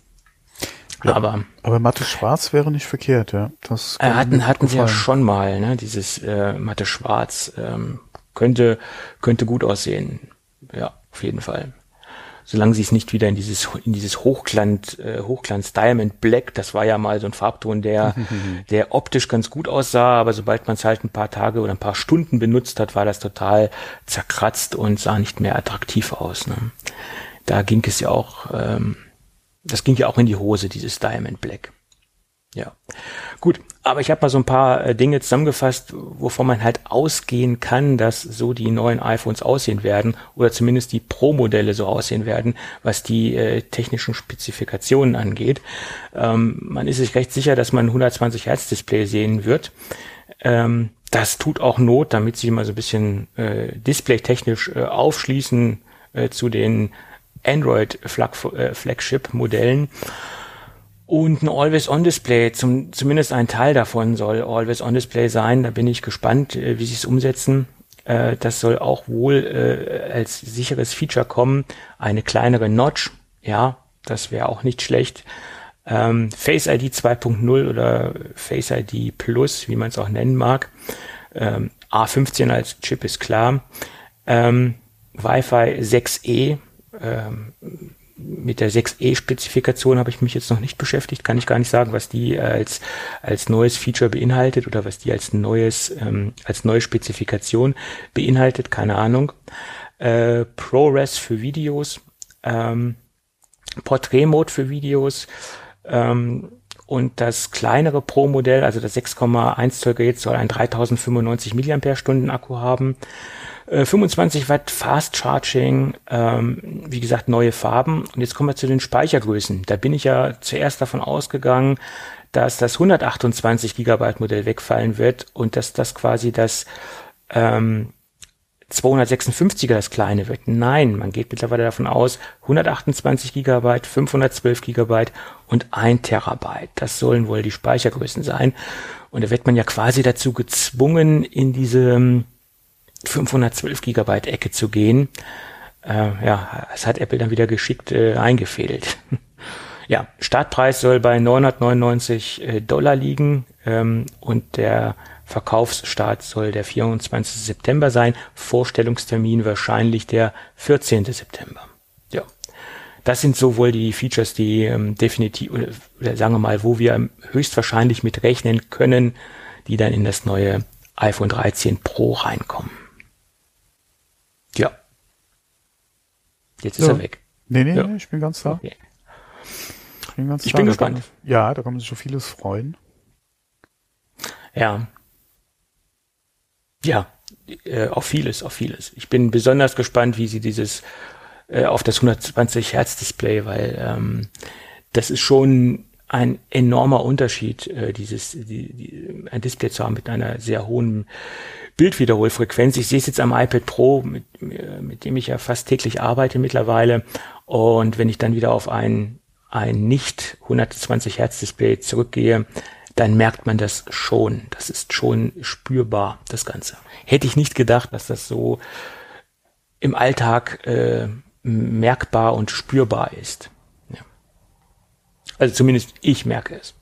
Ja, aber aber matte Schwarz wäre nicht verkehrt, ja. Das äh, hatten hatten sie ja schon mal, ne? Dieses äh, matte Schwarz ähm, könnte könnte gut aussehen, ja, auf jeden Fall. Solange sie es nicht wieder in dieses in dieses Hochglanz äh, Hochglanz Diamond Black, das war ja mal so ein Farbton, der [LAUGHS] der optisch ganz gut aussah, aber sobald man es halt ein paar Tage oder ein paar Stunden benutzt hat, war das total zerkratzt und sah nicht mehr attraktiv aus. Ne? Da ging es ja auch ähm, das ging ja auch in die Hose, dieses Diamond Black. Ja, gut, aber ich habe mal so ein paar äh, Dinge zusammengefasst, wovon man halt ausgehen kann, dass so die neuen iPhones aussehen werden oder zumindest die Pro-Modelle so aussehen werden, was die äh, technischen Spezifikationen angeht. Ähm, man ist sich recht sicher, dass man 120 Hertz Display sehen wird. Ähm, das tut auch Not, damit sie mal so ein bisschen äh, displaytechnisch äh, aufschließen äh, zu den Android-Flagship-Modellen. Äh, und ein Always-On-Display, zum, zumindest ein Teil davon soll Always-On-Display sein. Da bin ich gespannt, äh, wie sie es umsetzen. Äh, das soll auch wohl als sicheres Feature kommen. Eine kleinere Notch, ja, das wäre auch nicht schlecht. Ähm, Face ID 2.0 oder Face ID Plus, wie man es auch nennen mag. Ähm, A15 als Chip ist klar. Ähm, Wi-Fi 6E ähm, mit der 6e-Spezifikation habe ich mich jetzt noch nicht beschäftigt, kann ich gar nicht sagen, was die als, als neues Feature beinhaltet oder was die als neues, ähm, als neue Spezifikation beinhaltet, keine Ahnung. Äh, ProRes für Videos, ähm, Portrait-Mode für Videos, ähm, und das kleinere Pro-Modell, also das 6,1 Zoll Gerät, soll ein 3095 mAh Akku haben. 25 äh, Watt Fast Charging, ähm, wie gesagt, neue Farben. Und jetzt kommen wir zu den Speichergrößen. Da bin ich ja zuerst davon ausgegangen, dass das 128 Gigabyte Modell wegfallen wird und dass das quasi das ähm, 256er das kleine wird. Nein, man geht mittlerweile davon aus, 128 Gigabyte, 512 Gigabyte und 1 Terabyte. Das sollen wohl die Speichergrößen sein. Und da wird man ja quasi dazu gezwungen, in diese 512 Gigabyte Ecke zu gehen. Äh, ja, es hat Apple dann wieder geschickt äh, eingefädelt. [LAUGHS] ja, Startpreis soll bei 999 äh, Dollar liegen ähm, und der Verkaufsstart soll der 24. September sein. Vorstellungstermin wahrscheinlich der 14. September. Ja, das sind sowohl die Features, die ähm, definitiv, oder, sagen wir mal, wo wir höchstwahrscheinlich mit rechnen können, die dann in das neue iPhone 13 Pro reinkommen. Ja. Jetzt ist ja. er weg. Nee, nee, ja. nee, ich bin ganz da. Okay. Ich bin, ganz ich da. bin gespannt. Kann, ja, da kann man sich schon vieles freuen. Ja. Ja, äh, auf vieles, auf vieles. Ich bin besonders gespannt, wie sie dieses äh, auf das 120 Hertz Display, weil ähm, das ist schon ein enormer Unterschied, äh, dieses die, die, ein Display zu haben mit einer sehr hohen Bildwiederholfrequenz. Ich sehe es jetzt am iPad Pro, mit, mit dem ich ja fast täglich arbeite mittlerweile. Und wenn ich dann wieder auf ein, ein nicht 120 Hertz Display zurückgehe, dann merkt man das schon. Das ist schon spürbar, das Ganze. Hätte ich nicht gedacht, dass das so im Alltag äh, merkbar und spürbar ist. Also zumindest ich merke es.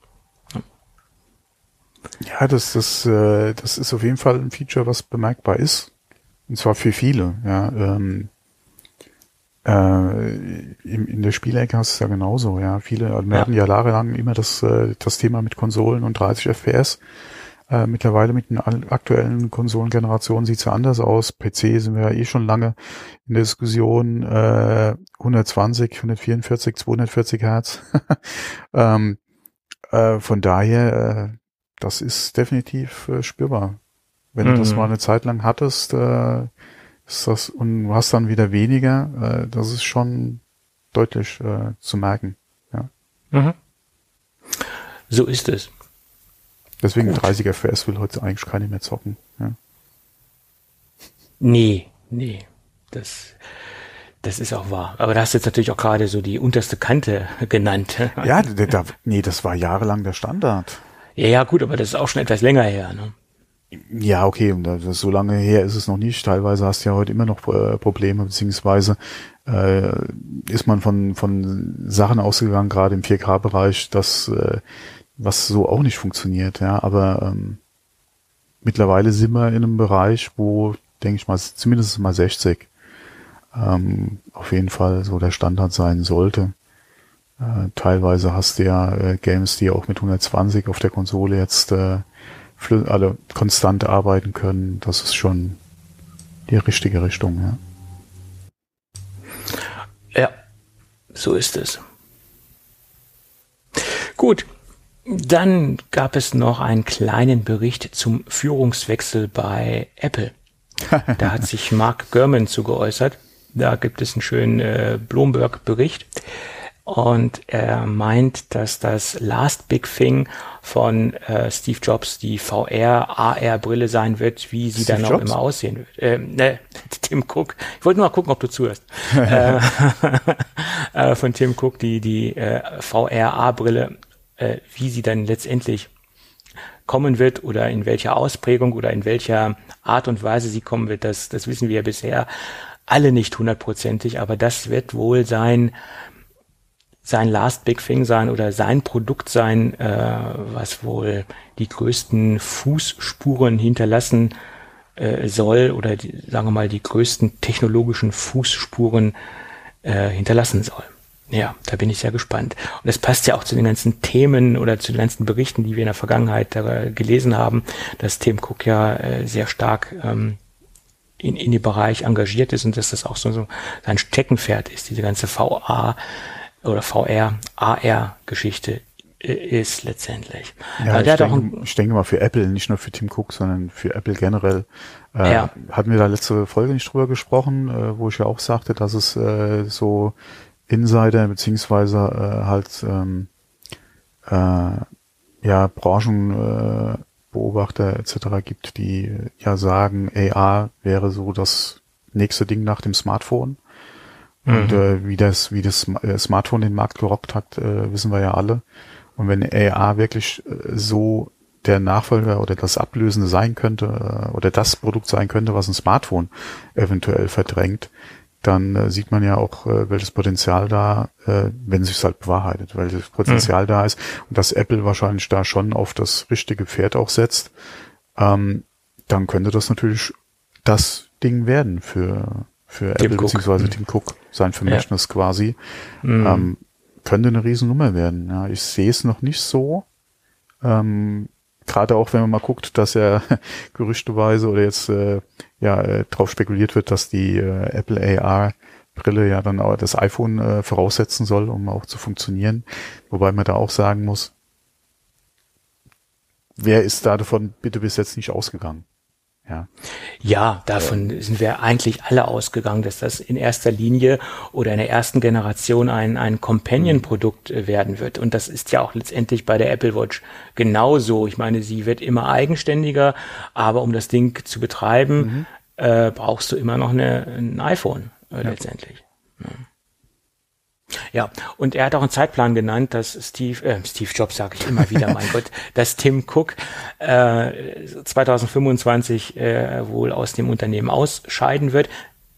Ja, das, das, äh, das ist auf jeden Fall ein Feature, was bemerkbar ist. Und zwar für viele. Ja, ähm, äh, in, in der Spielecke hast du es ja genauso. Ja, viele also wir ja. hatten ja jahrelang immer das, äh, das Thema mit Konsolen und 30 FPS. Äh, mittlerweile mit den aktuellen Konsolengenerationen sieht's ja anders aus. PC sind wir ja eh schon lange in der Diskussion. Äh, 120, 144, 240 Hertz. [LAUGHS] ähm, äh, von daher, äh, das ist definitiv äh, spürbar. Wenn mhm. du das mhm. mal eine Zeit lang hattest, äh, ist das und du hast dann wieder weniger, äh, das ist schon deutlich äh, zu merken. Ja. Mhm. So ist es. Deswegen Gut. 30 FPS will heute eigentlich keine mehr zocken. Ja. Nee, nee. Das, das ist auch wahr. Aber da hast du jetzt natürlich auch gerade so die unterste Kante [LAUGHS] genannt. Ja, da, nee, das war jahrelang der Standard. Ja, ja, gut, aber das ist auch schon etwas länger her. Ne? Ja, okay, so lange her ist es noch nicht. Teilweise hast du ja heute immer noch äh, Probleme, beziehungsweise äh, ist man von, von Sachen ausgegangen, gerade im 4K-Bereich, dass äh, was so auch nicht funktioniert, ja, aber ähm, mittlerweile sind wir in einem Bereich, wo, denke ich mal, zumindest mal 60 ähm, auf jeden Fall so der Standard sein sollte. Äh, teilweise hast du ja äh, Games, die auch mit 120 auf der Konsole jetzt äh, alle konstant arbeiten können. Das ist schon die richtige Richtung, ja. Ja, so ist es. Gut, dann gab es noch einen kleinen Bericht zum Führungswechsel bei Apple. Da hat [LAUGHS] sich Mark Gurman zu geäußert. Da gibt es einen schönen äh, Bloomberg-Bericht. Und er meint, dass das Last Big Thing von äh, Steve Jobs die VR, AR-Brille sein wird, wie sie Steve dann auch immer aussehen wird. Ähm, ne, [LAUGHS] Tim Cook. Ich wollte nur mal gucken, ob du zuhörst. [LAUGHS] äh, [LAUGHS] äh, von Tim Cook, die, die äh, VR-A-Brille äh, wie sie dann letztendlich kommen wird oder in welcher Ausprägung oder in welcher Art und Weise sie kommen wird, das, das wissen wir ja bisher alle nicht hundertprozentig, aber das wird wohl sein, sein Last Big Thing sein oder sein Produkt sein, äh, was wohl die größten Fußspuren hinterlassen äh, soll oder die, sagen wir mal die größten technologischen Fußspuren äh, hinterlassen soll. Ja, da bin ich sehr gespannt. Und es passt ja auch zu den ganzen Themen oder zu den ganzen Berichten, die wir in der Vergangenheit äh, gelesen haben, dass Tim Cook ja äh, sehr stark ähm, in, in dem Bereich engagiert ist und dass das auch so, so sein Steckenpferd ist, diese ganze VA oder VR, AR-Geschichte äh, ist letztendlich. Ja, ich, denke, ich denke mal für Apple, nicht nur für Tim Cook, sondern für Apple generell. Äh, ja. Hatten wir da letzte Folge nicht drüber gesprochen, äh, wo ich ja auch sagte, dass es äh, so Insider beziehungsweise äh, halt ähm, äh, ja Branchenbeobachter äh, etc. gibt, die ja sagen, AR wäre so das nächste Ding nach dem Smartphone. Und mhm. äh, wie das, wie das äh, Smartphone den Markt gerockt hat, äh, wissen wir ja alle. Und wenn AR wirklich äh, so der Nachfolger oder das Ablösende sein könnte äh, oder das Produkt sein könnte, was ein Smartphone eventuell verdrängt, dann äh, sieht man ja auch, äh, welches Potenzial da, äh, wenn es sich halt bewahrheitet, welches Potenzial mhm. da ist und dass Apple wahrscheinlich da schon auf das richtige Pferd auch setzt, ähm, dann könnte das natürlich das Ding werden für für Tim Apple beziehungsweise mhm. Tim Cook, sein Vermächtnis ja. quasi. Mhm. Ähm, könnte eine Riesennummer werden. Ja, ich sehe es noch nicht so. Ähm, Gerade auch, wenn man mal guckt, dass er [LAUGHS] gerüchteweise oder jetzt äh, ja äh, drauf spekuliert wird, dass die äh, Apple AR Brille ja dann auch das iPhone äh, voraussetzen soll, um auch zu funktionieren. Wobei man da auch sagen muss, wer ist da davon bitte bis jetzt nicht ausgegangen? Ja, ja davon ja. sind wir eigentlich alle ausgegangen, dass das in erster Linie oder in der ersten Generation ein, ein Companion-Produkt äh, werden wird. Und das ist ja auch letztendlich bei der Apple Watch genauso. Ich meine, sie wird immer eigenständiger, aber um das Ding zu betreiben, mhm. äh, brauchst du immer noch eine, ein iPhone äh, ja. letztendlich. Ja. Und er hat auch einen Zeitplan genannt, dass Steve, äh, Steve Jobs sage ich immer wieder, mein [LAUGHS] Gott, dass Tim Cook äh, 2025 äh, wohl aus dem Unternehmen ausscheiden wird.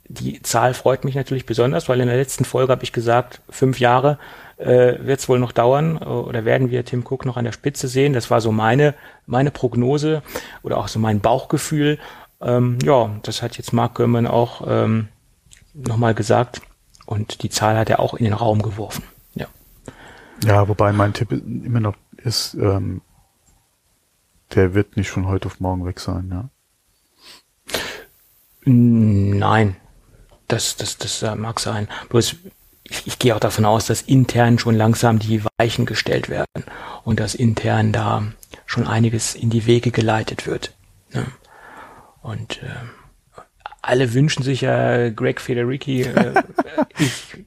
Die Zahl freut mich natürlich besonders, weil in der letzten Folge habe ich gesagt, fünf Jahre äh, wird es wohl noch dauern oder werden wir Tim Cook noch an der Spitze sehen. Das war so meine, meine Prognose oder auch so mein Bauchgefühl. Ähm, ja, das hat jetzt Mark Gurman auch ähm, nochmal gesagt. Und die Zahl hat er auch in den Raum geworfen. Ja. Ja, wobei mein Tipp immer noch ist, ähm, der wird nicht von heute auf morgen weg sein, ja. Nein, das, das, das äh, mag sein. Bloß ich, ich gehe auch davon aus, dass intern schon langsam die Weichen gestellt werden und dass intern da schon einiges in die Wege geleitet wird. Ne? Und äh, alle wünschen sich ja Greg Federici. Äh, [LAUGHS] ich,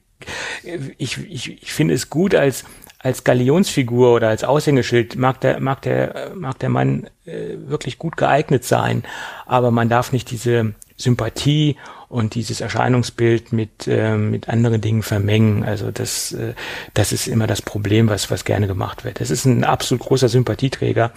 ich, ich, ich finde es gut als als Galionsfigur oder als Aushängeschild mag der mag der mag der Mann äh, wirklich gut geeignet sein, aber man darf nicht diese Sympathie und dieses Erscheinungsbild mit äh, mit anderen Dingen vermengen. Also das äh, das ist immer das Problem, was was gerne gemacht wird. Es ist ein absolut großer Sympathieträger,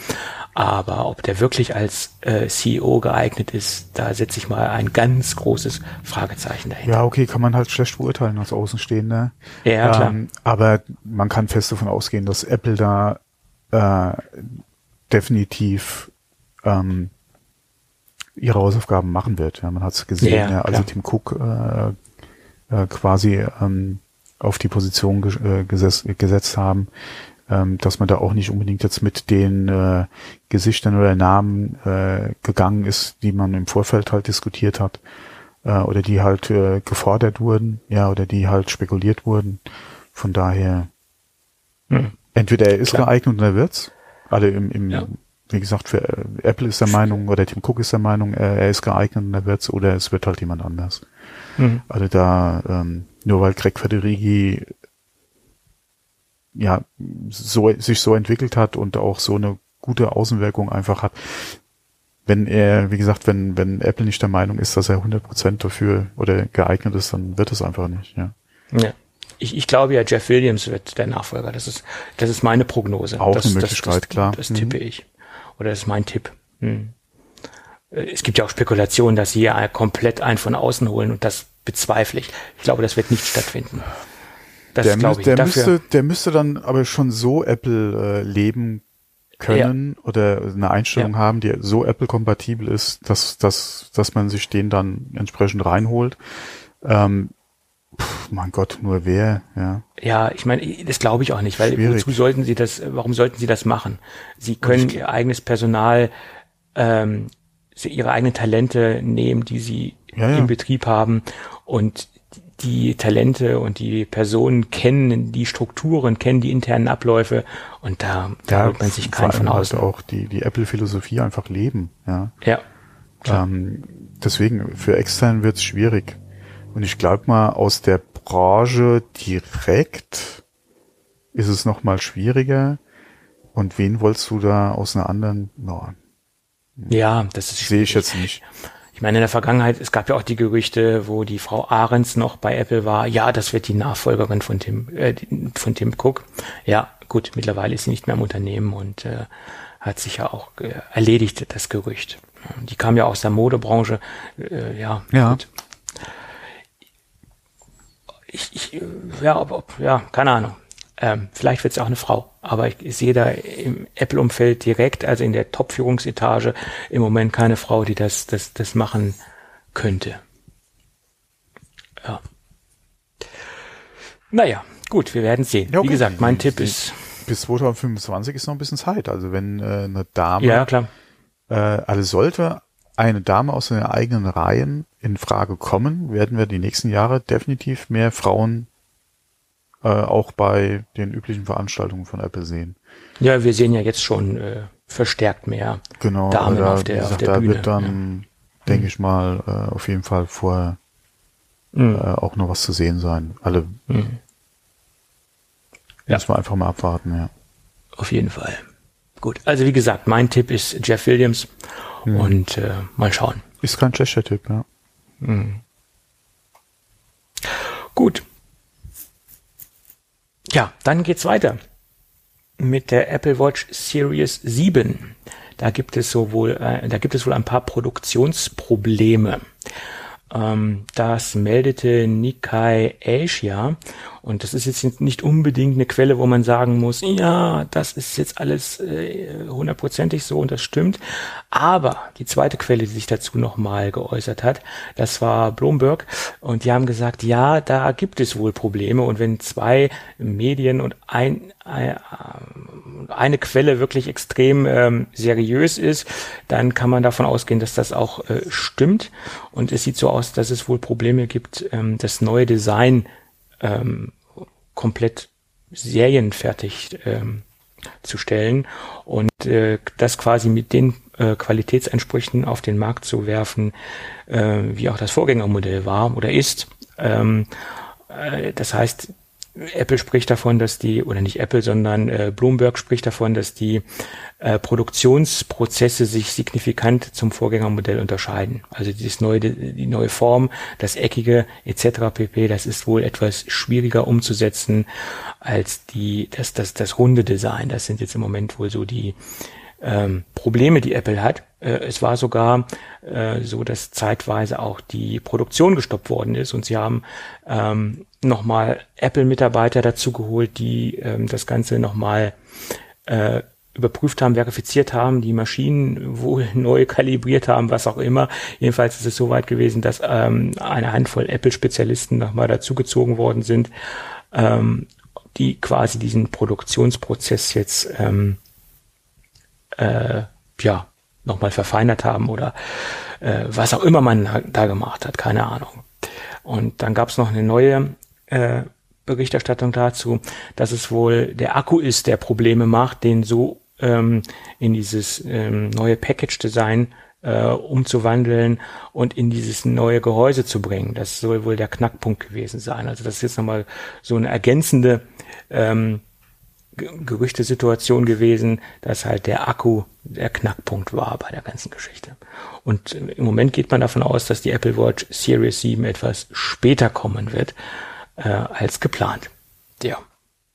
aber ob der wirklich als äh, CEO geeignet ist, da setze ich mal ein ganz großes Fragezeichen dahinter. Ja, okay, kann man halt schlecht beurteilen als Außenstehender. Ja, klar. Ähm, aber man kann fest davon ausgehen, dass Apple da äh, definitiv ähm, ihre Hausaufgaben machen wird. Ja, man hat es gesehen, ja, ja, also Tim Cook äh, äh, quasi ähm, auf die Position ge äh, gesetzt, gesetzt haben, ähm, dass man da auch nicht unbedingt jetzt mit den äh, Gesichtern oder Namen äh, gegangen ist, die man im Vorfeld halt diskutiert hat äh, oder die halt äh, gefordert wurden, ja, oder die halt spekuliert wurden. Von daher, hm. entweder er ist Klar. geeignet und er wird's. Also im, im ja. wie gesagt, für äh, Apple ist der Meinung oder Tim Cook ist der Meinung, er, er ist geeignet und er wird's oder es wird halt jemand anders. Mhm. Also da, ähm, nur weil Greg Federighi ja so sich so entwickelt hat und auch so eine gute Außenwirkung einfach hat. Wenn er, wie gesagt, wenn wenn Apple nicht der Meinung ist, dass er 100% dafür oder geeignet ist, dann wird es einfach nicht. Ja. ja. Ich, ich glaube ja, Jeff Williams wird der Nachfolger. Das ist das ist meine Prognose. Auch das, eine Möglichkeit, das, das, klar. Das tippe mhm. ich. Oder das ist mein Tipp. Hm. Es gibt ja auch Spekulationen, dass sie ja komplett einen von außen holen und das bezweifle ich. Ich glaube, das wird nicht stattfinden. Das der, müß, der müsste, der müsste dann aber schon so Apple äh, leben können ja. oder eine Einstellung ja. haben, die so Apple-kompatibel ist, dass, dass, dass man sich den dann entsprechend reinholt. Ähm, pff, mein Gott, nur wer, ja. Ja, ich meine, das glaube ich auch nicht, weil Schwierig. wozu sollten sie das, warum sollten sie das machen? Sie können ihr eigenes Personal, ähm, ihre eigenen Talente nehmen, die sie ja, ja. im Betrieb haben und die Talente und die Personen kennen die Strukturen, kennen die internen Abläufe und da, da holt man sich keinen von außen. Halt auch die, die Apple-Philosophie einfach leben, ja. Ja. Ähm, deswegen, für extern wird es schwierig. Und ich glaube mal, aus der Branche direkt ist es noch mal schwieriger. Und wen wolltest du da aus einer anderen? No. Ja, das ist sehe ich jetzt nicht. Ich meine, in der Vergangenheit, es gab ja auch die Gerüchte, wo die Frau Ahrens noch bei Apple war, ja, das wird die Nachfolgerin von Tim, äh, von Tim Cook. Ja, gut, mittlerweile ist sie nicht mehr im Unternehmen und äh, hat sich ja auch äh, erledigt, das Gerücht. Die kam ja aus der Modebranche, äh, ja, ja. Gut. Ich, ich, ja, ob, ob, ja, keine Ahnung. Ähm, vielleicht wird es auch eine Frau, aber ich, ich sehe da im Apple-Umfeld direkt, also in der Top-Führungsetage, im Moment keine Frau, die das, das, das machen könnte. Ja. Naja, gut, wir werden sehen. Ja, okay. Wie gesagt, mein Tipp ist. Bis 2025 ist noch ein bisschen Zeit. Also wenn äh, eine Dame, ja, klar. Äh, also sollte eine Dame aus den eigenen Reihen in Frage kommen, werden wir die nächsten Jahre definitiv mehr Frauen äh, auch bei den üblichen Veranstaltungen von Apple sehen. Ja, wir sehen ja jetzt schon äh, verstärkt mehr genau, Damen da, auf der, gesagt, auf der da Bühne. Wird dann, denke mhm. ich mal, äh, auf jeden Fall vorher mhm. äh, auch noch was zu sehen sein. Alle mhm. ja. müssen wir einfach mal abwarten, ja. Auf jeden Fall. Gut, also wie gesagt, mein Tipp ist Jeff Williams mhm. und äh, mal schauen. Ist kein schlechter Tipp, ja. Mhm. Gut. Ja, dann geht's weiter mit der Apple Watch Series 7. Da gibt es sowohl, äh, da gibt es wohl ein paar Produktionsprobleme. Ähm, das meldete Nikkei Asia. Und das ist jetzt nicht unbedingt eine Quelle, wo man sagen muss, ja, das ist jetzt alles äh, hundertprozentig so und das stimmt. Aber die zweite Quelle, die sich dazu nochmal geäußert hat, das war Bloomberg. Und die haben gesagt, ja, da gibt es wohl Probleme. Und wenn zwei Medien und ein, ein äh, eine Quelle wirklich extrem ähm, seriös ist, dann kann man davon ausgehen, dass das auch äh, stimmt. Und es sieht so aus, dass es wohl Probleme gibt, ähm, das neue Design ähm, komplett serienfertig ähm, zu stellen und äh, das quasi mit den äh, Qualitätsansprüchen auf den Markt zu werfen, äh, wie auch das Vorgängermodell war oder ist. Ähm, äh, das heißt, Apple spricht davon, dass die, oder nicht Apple, sondern äh, Bloomberg spricht davon, dass die äh, Produktionsprozesse sich signifikant zum Vorgängermodell unterscheiden. Also dieses neue, die neue Form, das Eckige etc. pp, das ist wohl etwas schwieriger umzusetzen als die, das, das, das runde Design. Das sind jetzt im Moment wohl so die ähm, Probleme, die Apple hat. Äh, es war sogar äh, so, dass zeitweise auch die Produktion gestoppt worden ist und sie haben ähm, nochmal Apple-Mitarbeiter dazu geholt, die ähm, das Ganze nochmal äh, überprüft haben, verifiziert haben, die Maschinen [LAUGHS] wohl neu kalibriert haben, was auch immer. Jedenfalls ist es so weit gewesen, dass ähm, eine Handvoll Apple-Spezialisten nochmal dazugezogen worden sind, ähm, die quasi diesen Produktionsprozess jetzt ähm, äh, ja nochmal verfeinert haben oder äh, was auch immer man da gemacht hat, keine Ahnung. Und dann gab es noch eine neue äh, Berichterstattung dazu, dass es wohl der Akku ist, der Probleme macht, den so ähm, in dieses ähm, neue Package-Design äh, umzuwandeln und in dieses neue Gehäuse zu bringen. Das soll wohl der Knackpunkt gewesen sein. Also das ist jetzt nochmal so eine ergänzende ähm, Gerüchtesituation gewesen, dass halt der Akku der Knackpunkt war bei der ganzen Geschichte. Und im Moment geht man davon aus, dass die Apple Watch Series 7 etwas später kommen wird äh, als geplant. Ja.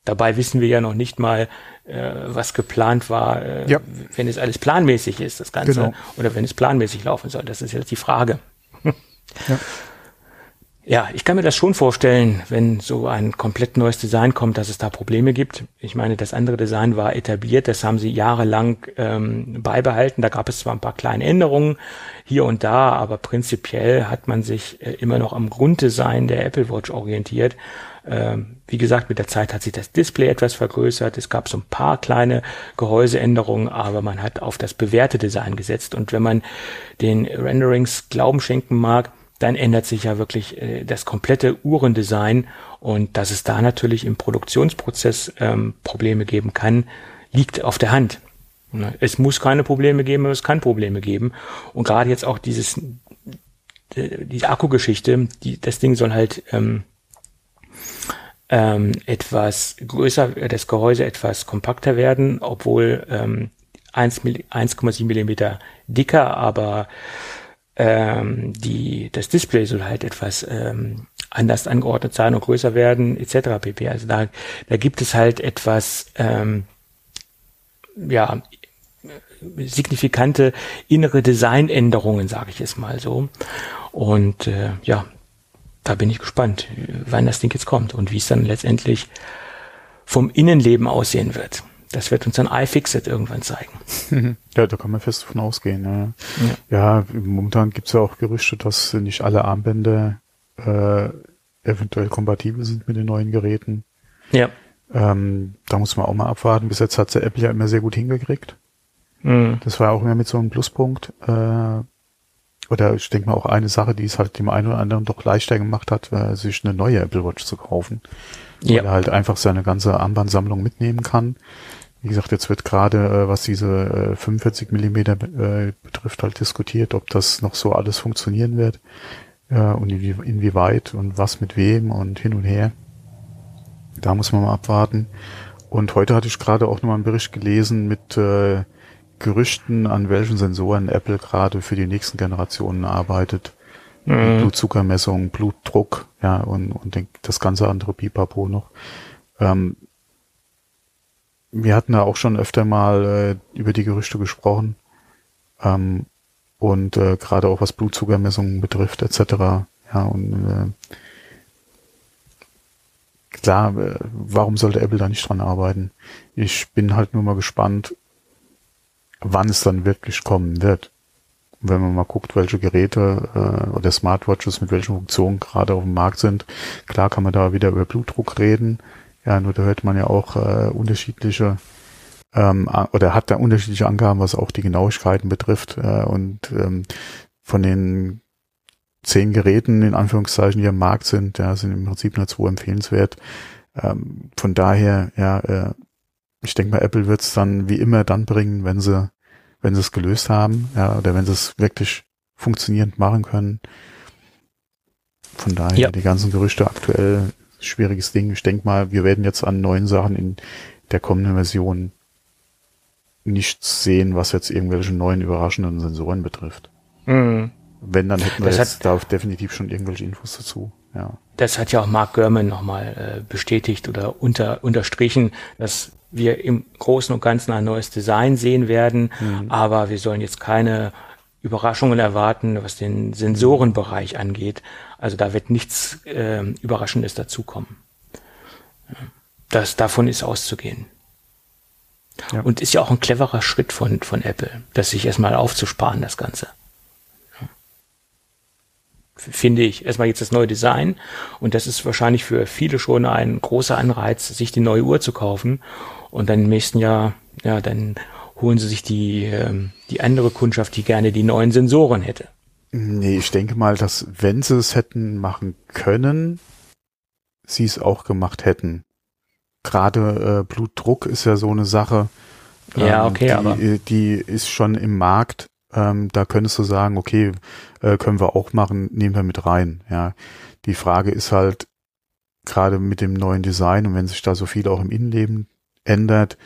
Dabei wissen wir ja noch nicht mal, äh, was geplant war, äh, ja. wenn es alles planmäßig ist, das Ganze, genau. oder wenn es planmäßig laufen soll. Das ist jetzt die Frage. ja. [LAUGHS] Ja, ich kann mir das schon vorstellen, wenn so ein komplett neues Design kommt, dass es da Probleme gibt. Ich meine, das andere Design war etabliert, das haben sie jahrelang ähm, beibehalten. Da gab es zwar ein paar kleine Änderungen hier und da, aber prinzipiell hat man sich äh, immer noch am Grunddesign der Apple Watch orientiert. Ähm, wie gesagt, mit der Zeit hat sich das Display etwas vergrößert. Es gab so ein paar kleine Gehäuseänderungen, aber man hat auf das bewährte Design gesetzt. Und wenn man den Renderings Glauben schenken mag, dann ändert sich ja wirklich äh, das komplette Uhrendesign und dass es da natürlich im Produktionsprozess ähm, Probleme geben kann, liegt auf der Hand. Ne, es muss keine Probleme geben, aber es kann Probleme geben. Und gerade jetzt auch dieses, äh, diese Akkugeschichte, die, das Ding soll halt ähm, ähm, etwas größer, das Gehäuse etwas kompakter werden, obwohl ähm, 1,7 Millimeter dicker, aber ähm, die, das Display soll halt etwas ähm, anders angeordnet sein und größer werden, etc. pp. Also da, da gibt es halt etwas, ähm, ja, signifikante innere Designänderungen, sage ich es mal so. Und äh, ja, da bin ich gespannt, wann das Ding jetzt kommt und wie es dann letztendlich vom Innenleben aussehen wird. Das wird uns dann iFixit irgendwann zeigen. Ja, da kann man fest davon ausgehen. Ja, ja. ja momentan gibt es ja auch Gerüchte, dass nicht alle Armbänder äh, eventuell kompatibel sind mit den neuen Geräten. Ja. Ähm, da muss man auch mal abwarten. Bis jetzt hat der Apple ja immer sehr gut hingekriegt. Mhm. Das war auch immer mit so einem Pluspunkt. Äh, oder ich denke mal auch eine Sache, die es halt dem einen oder anderen doch leichter gemacht hat, äh, sich eine neue Apple Watch zu kaufen. Ja. Weil er halt einfach seine ganze Armbandsammlung mitnehmen kann Wie gesagt, jetzt wird gerade, äh, was diese äh, 45 Millimeter äh, betrifft, halt diskutiert, ob das noch so alles funktionieren wird äh, und inwie inwieweit und was mit wem und hin und her. Da muss man mal abwarten. Und heute hatte ich gerade auch nochmal einen Bericht gelesen mit äh, Gerüchten, an welchen Sensoren Apple gerade für die nächsten Generationen arbeitet. Mhm. Blutzuckermessung, Blutdruck, ja, und, und das ganze andere Pipapo noch. Ähm, wir hatten da auch schon öfter mal äh, über die Gerüchte gesprochen. Ähm, und äh, gerade auch was Blutzuckermessungen betrifft, etc. Ja, und äh, klar, äh, warum sollte Apple da nicht dran arbeiten? Ich bin halt nur mal gespannt, wann es dann wirklich kommen wird. Wenn man mal guckt, welche Geräte äh, oder Smartwatches mit welchen Funktionen gerade auf dem Markt sind, klar kann man da wieder über Blutdruck reden. Ja, nur da hört man ja auch äh, unterschiedliche ähm, oder hat da unterschiedliche Angaben, was auch die Genauigkeiten betrifft. Äh, und ähm, von den zehn Geräten, in Anführungszeichen, die am Markt sind, ja, sind im Prinzip nur zwei empfehlenswert. Ähm, von daher, ja, äh, ich denke mal, Apple wird es dann wie immer dann bringen, wenn sie, wenn sie es gelöst haben, ja, oder wenn sie es wirklich funktionierend machen können. Von daher, ja. die ganzen Gerüchte aktuell, schwieriges Ding. Ich denke mal, wir werden jetzt an neuen Sachen in der kommenden Version nichts sehen, was jetzt irgendwelche neuen überraschenden Sensoren betrifft. Mhm. Wenn, dann hätten wir das jetzt hat, da definitiv schon irgendwelche Infos dazu. Ja. Das hat ja auch Mark Gurman nochmal äh, bestätigt oder unter, unterstrichen, dass wir im Großen und Ganzen ein neues Design sehen werden, mhm. aber wir sollen jetzt keine Überraschungen erwarten, was den Sensorenbereich angeht. Also da wird nichts äh, Überraschendes dazukommen. Das, davon ist auszugehen. Ja. Und ist ja auch ein cleverer Schritt von, von Apple, das sich erstmal aufzusparen, das Ganze. Finde ich. Erstmal jetzt das neue Design. Und das ist wahrscheinlich für viele schon ein großer Anreiz, sich die neue Uhr zu kaufen. Und dann im nächsten Jahr, ja, dann holen sie sich die, ähm, die andere Kundschaft, die gerne die neuen Sensoren hätte. Nee, ich denke mal, dass wenn sie es hätten machen können, sie es auch gemacht hätten gerade äh, Blutdruck ist ja so eine Sache. Ähm, ja, okay, die, aber. Die ist schon im Markt. Ähm, da könntest du sagen, okay, äh, können wir auch machen, nehmen wir mit rein. Ja, die Frage ist halt gerade mit dem neuen Design und wenn sich da so viel auch im Innenleben ändert,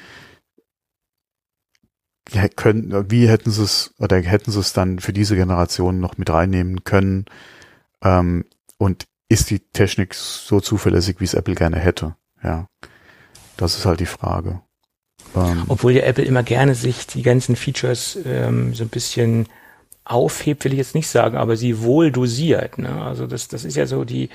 können, wie hätten sie es oder hätten sie es dann für diese Generation noch mit reinnehmen können? Ähm, und ist die Technik so zuverlässig, wie es Apple gerne hätte? Ja. Das ist halt die Frage. Ähm, Obwohl ja Apple immer gerne sich die ganzen Features ähm, so ein bisschen aufhebt, will ich jetzt nicht sagen, aber sie wohl dosiert. Ne? Also das, das ist ja so die,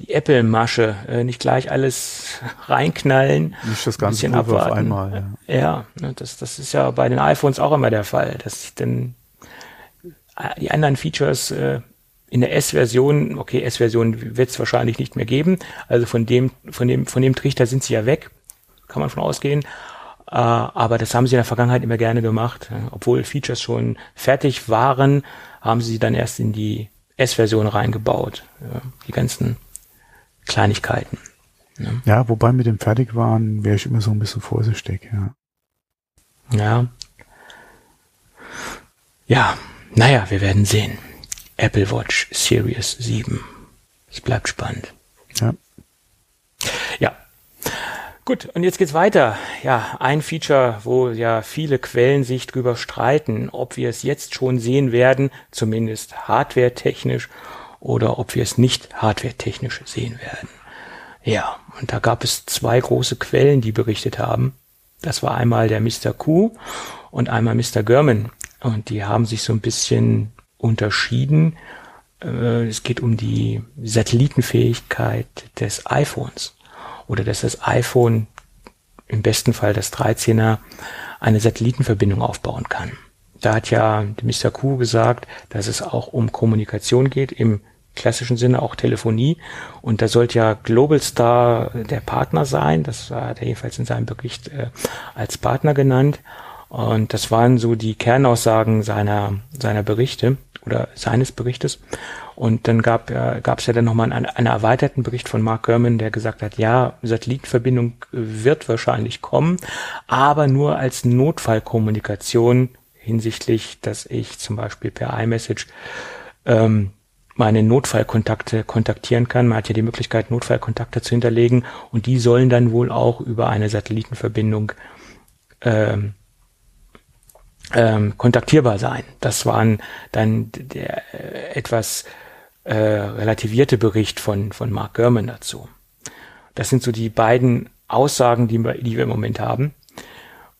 die Apple-Masche, äh, nicht gleich alles [LAUGHS] reinknallen. Nicht das ganze ein auf einmal. Ja, ja ne, das, das ist ja bei den iPhones auch immer der Fall, dass sich dann äh, die anderen Features äh, in der S-Version, okay, S-Version wird es wahrscheinlich nicht mehr geben, also von dem, von dem, von dem Trichter sind sie ja weg kann man von ausgehen. Äh, aber das haben sie in der Vergangenheit immer gerne gemacht. Obwohl Features schon fertig waren, haben sie dann erst in die S-Version reingebaut. die ganzen Kleinigkeiten. Ne? Ja, wobei mit dem fertig waren, wäre ich immer so ein bisschen vorsichtig, ja. Ja. Ja, naja, wir werden sehen. Apple Watch Series 7. Es bleibt spannend. Ja. Ja, Gut, und jetzt geht's weiter. Ja, ein Feature, wo ja viele Quellen sich drüber streiten, ob wir es jetzt schon sehen werden, zumindest hardware-technisch, oder ob wir es nicht hardware-technisch sehen werden. Ja, und da gab es zwei große Quellen, die berichtet haben. Das war einmal der Mr. Q und einmal Mr. German. Und die haben sich so ein bisschen unterschieden. Äh, es geht um die Satellitenfähigkeit des iPhones oder dass das iPhone im besten Fall das 13er eine Satellitenverbindung aufbauen kann. Da hat ja Mr. Q gesagt, dass es auch um Kommunikation geht, im klassischen Sinne auch Telefonie. Und da sollte ja Global Star der Partner sein. Das hat er jedenfalls in seinem Bericht äh, als Partner genannt. Und das waren so die Kernaussagen seiner, seiner Berichte. oder seines Berichtes. Und dann gab ja, gab es ja dann nochmal einen, einen erweiterten Bericht von Mark Gurman, der gesagt hat, ja, Satellitenverbindung wird wahrscheinlich kommen, aber nur als Notfallkommunikation hinsichtlich, dass ich zum Beispiel per iMessage ähm, meine Notfallkontakte kontaktieren kann. Man hat ja die Möglichkeit, Notfallkontakte zu hinterlegen und die sollen dann wohl auch über eine Satellitenverbindung ähm, ähm, kontaktierbar sein. Das waren dann der äh, etwas äh, relativierte Bericht von, von Mark Gurman dazu. Das sind so die beiden Aussagen, die wir, die wir im Moment haben.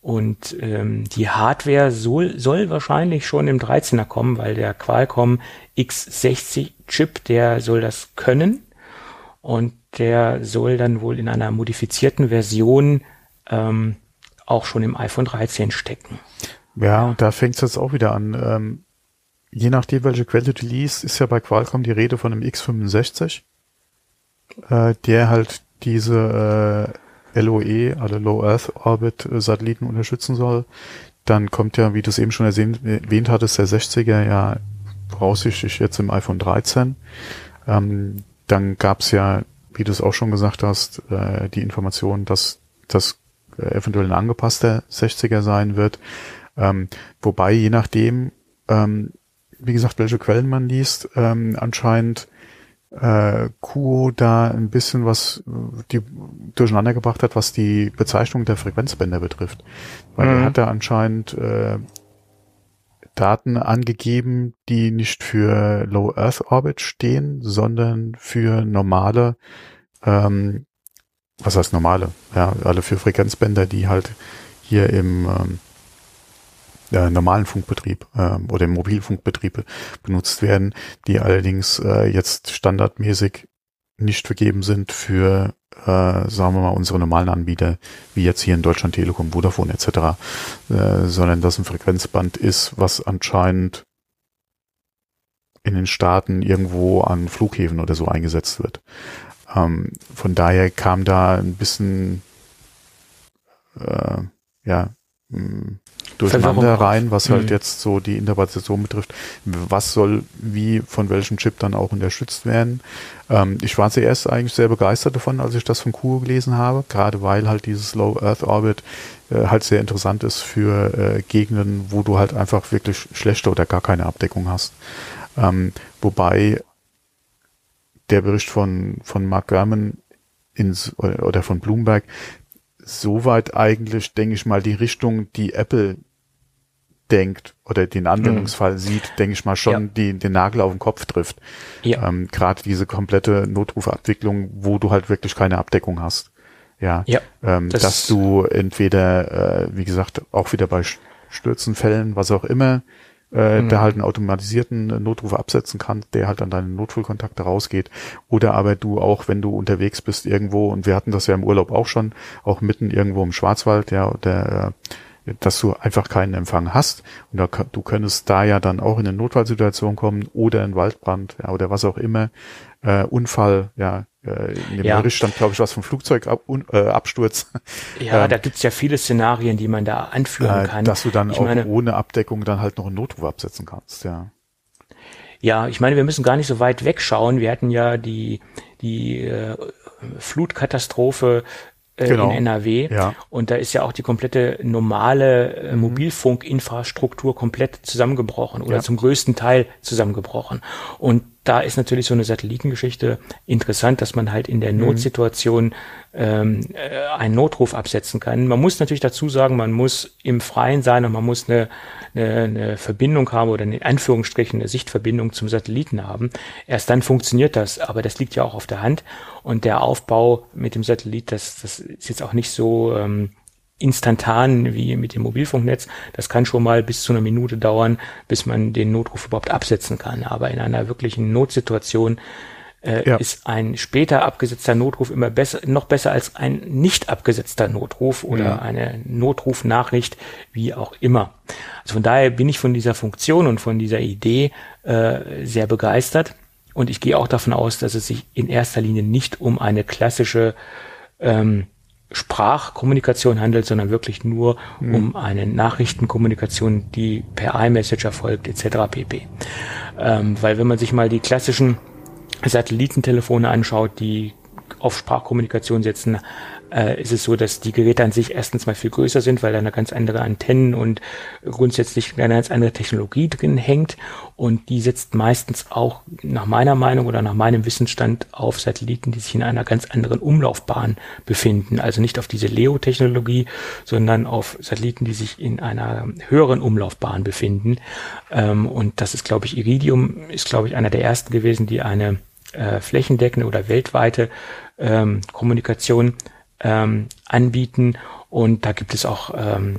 Und ähm, die Hardware soll, soll wahrscheinlich schon im 13er kommen, weil der Qualcomm X60 Chip, der soll das können. Und der soll dann wohl in einer modifizierten Version ähm, auch schon im iPhone 13 stecken. Ja, und da fängt es jetzt auch wieder an. Ähm, je nachdem, welche Quelle du liest, ist ja bei Qualcomm die Rede von einem X65, äh, der halt diese äh, LOE, also Low Earth Orbit äh, Satelliten unterstützen soll. Dann kommt ja, wie du es eben schon erwähnt hattest, der 60er ja voraussichtlich jetzt im iPhone 13. Ähm, dann gab's ja, wie du es auch schon gesagt hast, äh, die Information, dass das äh, eventuell ein angepasster 60er sein wird. Ähm, wobei, je nachdem, ähm, wie gesagt, welche Quellen man liest, ähm, anscheinend äh, Kuo da ein bisschen was die durcheinander gebracht hat, was die Bezeichnung der Frequenzbänder betrifft. Weil mhm. er hat da anscheinend äh, Daten angegeben, die nicht für Low Earth Orbit stehen, sondern für normale, ähm, was heißt normale? Ja, alle für Frequenzbänder, die halt hier im ähm, äh, normalen Funkbetrieb äh, oder im Mobilfunkbetrieb benutzt werden, die allerdings äh, jetzt standardmäßig nicht vergeben sind für, äh, sagen wir mal, unsere normalen Anbieter, wie jetzt hier in Deutschland Telekom, Vodafone etc., äh, sondern das ein Frequenzband ist, was anscheinend in den Staaten irgendwo an Flughäfen oder so eingesetzt wird. Ähm, von daher kam da ein bisschen äh, ja durcheinander rein, was halt mhm. jetzt so die Interpretation betrifft. Was soll wie von welchem Chip dann auch unterstützt werden? Ähm, ich war zuerst eigentlich sehr begeistert davon, als ich das von Kuo gelesen habe, gerade weil halt dieses Low Earth Orbit äh, halt sehr interessant ist für äh, Gegenden, wo du halt einfach wirklich schlechte oder gar keine Abdeckung hast. Ähm, wobei der Bericht von, von Mark Gurman ins, oder von Bloomberg soweit eigentlich, denke ich mal, die Richtung, die Apple denkt oder den Anwendungsfall mhm. sieht, denke ich mal schon ja. die, den Nagel auf den Kopf trifft. Ja. Ähm, Gerade diese komplette Notrufabwicklung, wo du halt wirklich keine Abdeckung hast. Ja. ja ähm, das dass du entweder, äh, wie gesagt, auch wieder bei Stürzenfällen, was auch immer, äh, mhm. der halt einen automatisierten Notruf absetzen kann, der halt an deine Notfallkontakte rausgeht. Oder aber du auch, wenn du unterwegs bist irgendwo, und wir hatten das ja im Urlaub auch schon, auch mitten irgendwo im Schwarzwald, ja, der, äh, dass du einfach keinen Empfang hast. Und da, du könntest da ja dann auch in eine Notfallsituation kommen oder in Waldbrand, ja, oder was auch immer, äh, Unfall, ja, äh, in dem ja. Bericht stand, glaube ich, was vom Flugzeugabsturz. Äh, ja, ähm, da gibt's ja viele Szenarien, die man da anführen äh, kann. Dass du dann ich auch meine, ohne Abdeckung dann halt noch einen Notruf absetzen kannst, ja. Ja, ich meine, wir müssen gar nicht so weit wegschauen. Wir hatten ja die, die äh, Flutkatastrophe äh, genau. in NRW. Ja. Und da ist ja auch die komplette normale äh, mhm. Mobilfunkinfrastruktur komplett zusammengebrochen oder ja. zum größten Teil zusammengebrochen. Und da ist natürlich so eine Satellitengeschichte interessant, dass man halt in der mhm. Notsituation ähm, äh, einen Notruf absetzen kann. Man muss natürlich dazu sagen, man muss im Freien sein und man muss eine, eine, eine Verbindung haben oder in Anführungsstrichen eine Sichtverbindung zum Satelliten haben. Erst dann funktioniert das, aber das liegt ja auch auf der Hand. Und der Aufbau mit dem Satellit, das, das ist jetzt auch nicht so ähm, instantan wie mit dem Mobilfunknetz. Das kann schon mal bis zu einer Minute dauern, bis man den Notruf überhaupt absetzen kann. Aber in einer wirklichen Notsituation äh, ja. ist ein später abgesetzter Notruf immer besser, noch besser als ein nicht abgesetzter Notruf oder ja. eine Notrufnachricht, wie auch immer. Also von daher bin ich von dieser Funktion und von dieser Idee äh, sehr begeistert. Und ich gehe auch davon aus, dass es sich in erster Linie nicht um eine klassische ähm, Sprachkommunikation handelt, sondern wirklich nur mhm. um eine Nachrichtenkommunikation, die per iMessage erfolgt, etc. pp. Ähm, weil wenn man sich mal die klassischen Satellitentelefone anschaut, die auf Sprachkommunikation setzen, äh, ist es so, dass die Geräte an sich erstens mal viel größer sind, weil da eine ganz andere Antennen und grundsätzlich eine ganz andere Technologie drin hängt. Und die setzt meistens auch nach meiner Meinung oder nach meinem Wissensstand auf Satelliten, die sich in einer ganz anderen Umlaufbahn befinden. Also nicht auf diese LEO-Technologie, sondern auf Satelliten, die sich in einer höheren Umlaufbahn befinden. Ähm, und das ist, glaube ich, Iridium ist, glaube ich, einer der ersten gewesen, die eine äh, flächendeckende oder weltweite ähm, Kommunikation ähm, anbieten. Und da gibt es auch, ähm,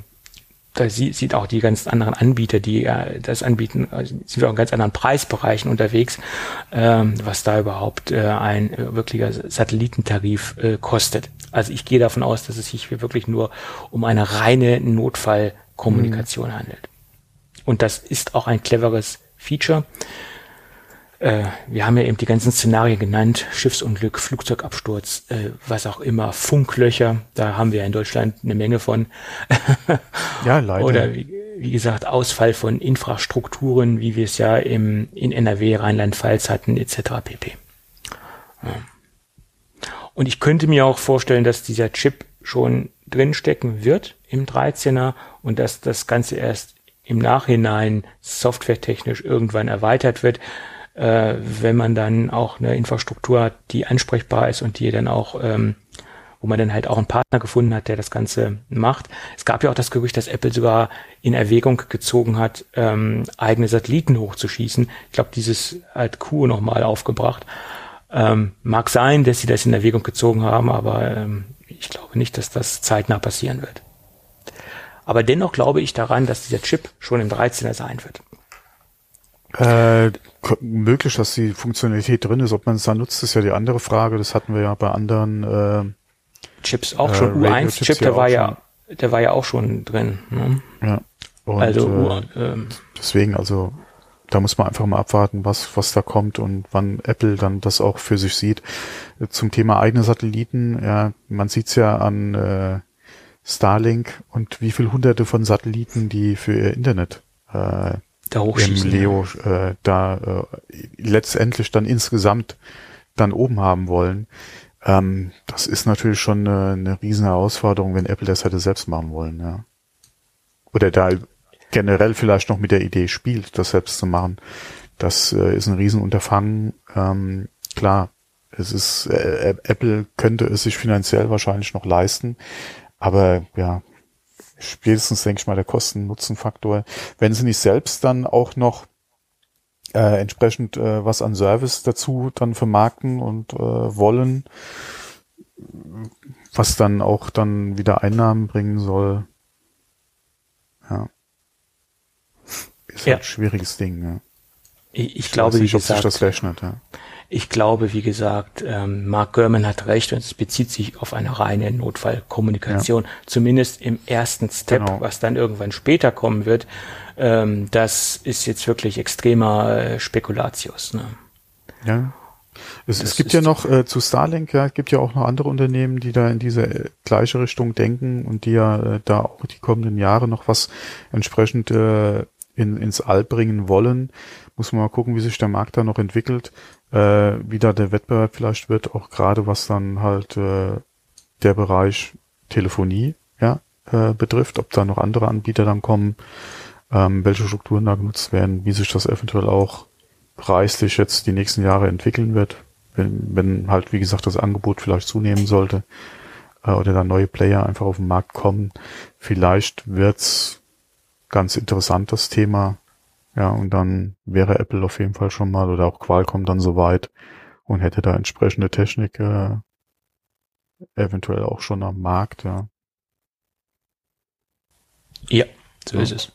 da sieht, sieht auch die ganzen anderen Anbieter, die äh, das anbieten, also sind wir auch in ganz anderen Preisbereichen unterwegs, ähm, was da überhaupt äh, ein äh, wirklicher Satellitentarif äh, kostet. Also ich gehe davon aus, dass es sich hier wirklich nur um eine reine Notfallkommunikation mhm. handelt. Und das ist auch ein cleveres Feature äh, wir haben ja eben die ganzen Szenarien genannt, Schiffsunglück, Flugzeugabsturz, äh, was auch immer, Funklöcher, da haben wir ja in Deutschland eine Menge von. [LAUGHS] ja, leider. Oder wie, wie, gesagt, Ausfall von Infrastrukturen, wie wir es ja im, in NRW, Rheinland-Pfalz hatten, etc. pp. Ja. Und ich könnte mir auch vorstellen, dass dieser Chip schon drinstecken wird im 13er und dass das Ganze erst im Nachhinein softwaretechnisch irgendwann erweitert wird äh, wenn man dann auch eine Infrastruktur hat, die ansprechbar ist und die dann auch, ähm, wo man dann halt auch einen Partner gefunden hat, der das Ganze macht. Es gab ja auch das Gerücht, dass Apple sogar in Erwägung gezogen hat, ähm, eigene Satelliten hochzuschießen. Ich glaube, dieses hat Q nochmal aufgebracht. Ähm, mag sein, dass sie das in Erwägung gezogen haben, aber ähm, ich glaube nicht, dass das zeitnah passieren wird. Aber dennoch glaube ich daran, dass dieser Chip schon im 13er sein wird. Äh, möglich, dass die Funktionalität drin ist. Ob man es dann nutzt, ist ja die andere Frage. Das hatten wir ja bei anderen äh, Chips auch schon. Äh, U1-Chip, der war ja, der war ja auch schon drin. Ne? Ja. Und, also äh, ähm, deswegen, also da muss man einfach mal abwarten, was was da kommt und wann Apple dann das auch für sich sieht. Zum Thema eigene Satelliten, ja, man sieht's ja an äh, Starlink und wie viel Hunderte von Satelliten die für ihr Internet äh, da hochschießen. Im Leo äh, da äh, letztendlich dann insgesamt dann oben haben wollen. Ähm, das ist natürlich schon eine, eine riesen Herausforderung, wenn Apple das hätte selbst machen wollen, ja. Oder da generell vielleicht noch mit der Idee spielt, das selbst zu machen. Das äh, ist ein Riesenunterfangen. Ähm, klar, es ist äh, Apple könnte es sich finanziell wahrscheinlich noch leisten, aber ja, spätestens, denke ich mal, der Kosten-Nutzen-Faktor. Wenn sie nicht selbst dann auch noch äh, entsprechend äh, was an Service dazu dann vermarkten und äh, wollen, was dann auch dann wieder Einnahmen bringen soll. Ja. Ist ja. halt ein schwieriges Ding, ja. Ich, ich, ich glaube, nicht, ob gesagt, sich das rechnet, ja. Ich glaube, wie gesagt, ähm, Mark Gurman hat recht und es bezieht sich auf eine reine Notfallkommunikation, ja. zumindest im ersten Step, genau. was dann irgendwann später kommen wird. Ähm, das ist jetzt wirklich extremer äh, Spekulatius. Ne? Ja. Es, es gibt ja noch äh, zu Starlink, ja, es gibt ja auch noch andere Unternehmen, die da in diese äh, gleiche Richtung denken und die ja äh, da auch die kommenden Jahre noch was entsprechend äh, in, ins All bringen wollen. Muss man mal gucken, wie sich der Markt da noch entwickelt äh, wie da der Wettbewerb vielleicht wird, auch gerade was dann halt äh, der Bereich Telefonie ja, äh, betrifft, ob da noch andere Anbieter dann kommen, ähm, welche Strukturen da genutzt werden, wie sich das eventuell auch preislich jetzt die nächsten Jahre entwickeln wird, wenn, wenn halt, wie gesagt, das Angebot vielleicht zunehmen sollte äh, oder da neue Player einfach auf den Markt kommen. Vielleicht wird's ganz interessant, das Thema, ja, und dann wäre Apple auf jeden Fall schon mal oder auch Qualcomm dann soweit und hätte da entsprechende Technik äh, eventuell auch schon am Markt, ja. Ja, so ja. ist es.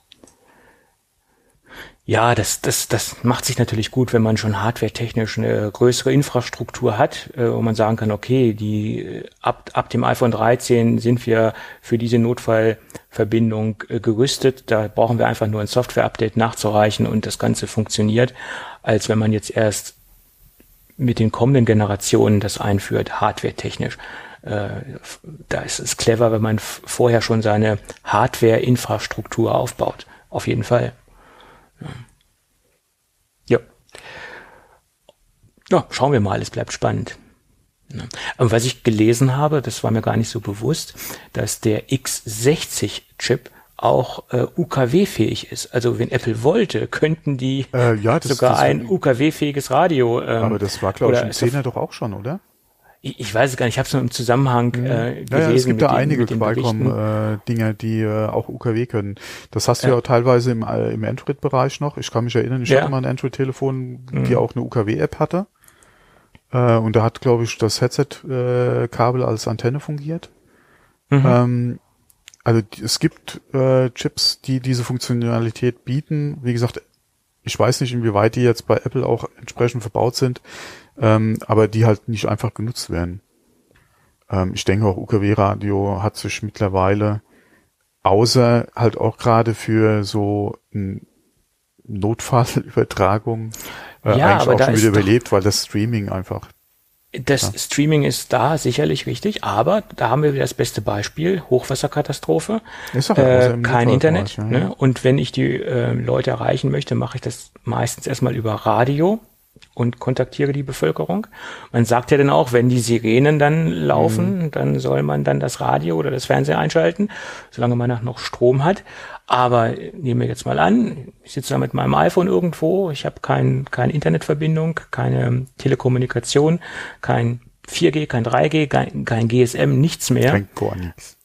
Ja, das, das, das macht sich natürlich gut, wenn man schon hardware-technisch eine größere Infrastruktur hat, äh, wo man sagen kann, okay, die äh, ab, ab dem iPhone 13 sind wir für diese Notfallverbindung äh, gerüstet. Da brauchen wir einfach nur ein Software-Update nachzureichen und das Ganze funktioniert, als wenn man jetzt erst mit den kommenden Generationen das einführt, hardware-technisch. da ist es clever, wenn man vorher schon seine Hardware-Infrastruktur aufbaut. Auf jeden Fall. Ja. Ja, schauen wir mal, es bleibt spannend. Aber was ich gelesen habe, das war mir gar nicht so bewusst, dass der X60-Chip auch äh, UKW-fähig ist. Also wenn Apple wollte, könnten die äh, ja, das, sogar das, ein UKW-fähiges Radio. Ähm, aber das war, glaube ich, im 10er doch auch schon, oder? Ich, ich weiß es gar nicht, ich habe es nur im Zusammenhang äh, gelesen. Ja, ja, es gibt da den, einige Qualcomm-Dinger, äh, die äh, auch UKW können. Das hast du ja, ja auch teilweise im, äh, im Android-Bereich noch. Ich kann mich erinnern, ich hatte mal ein Android-Telefon, die mhm. auch eine UKW-App hatte. Äh, und da hat, glaube ich, das Headset-Kabel äh, als Antenne fungiert. Mhm. Ähm, also es gibt äh, Chips, die diese Funktionalität bieten. Wie gesagt, ich weiß nicht, inwieweit die jetzt bei Apple auch entsprechend verbaut sind, ähm, aber die halt nicht einfach genutzt werden. Ähm, ich denke auch UKW-Radio hat sich mittlerweile außer halt auch gerade für so ein Notfallübertragung äh, ja, eigentlich auch schon wieder überlebt, weil das Streaming einfach das ja. Streaming ist da sicherlich richtig, aber da haben wir wieder das beste Beispiel, Hochwasserkatastrophe, ist doch äh, kein Internet. Ja. Ne? Und wenn ich die äh, Leute erreichen möchte, mache ich das meistens erstmal über Radio und kontaktiere die Bevölkerung. Man sagt ja dann auch, wenn die Sirenen dann laufen, mhm. dann soll man dann das Radio oder das Fernseher einschalten, solange man noch Strom hat. Aber nehmen wir jetzt mal an, ich sitze da mit meinem iPhone irgendwo, ich habe kein, keine Internetverbindung, keine Telekommunikation, kein 4G, kein 3G, kein, kein GSM, nichts mehr. Kein gar nichts.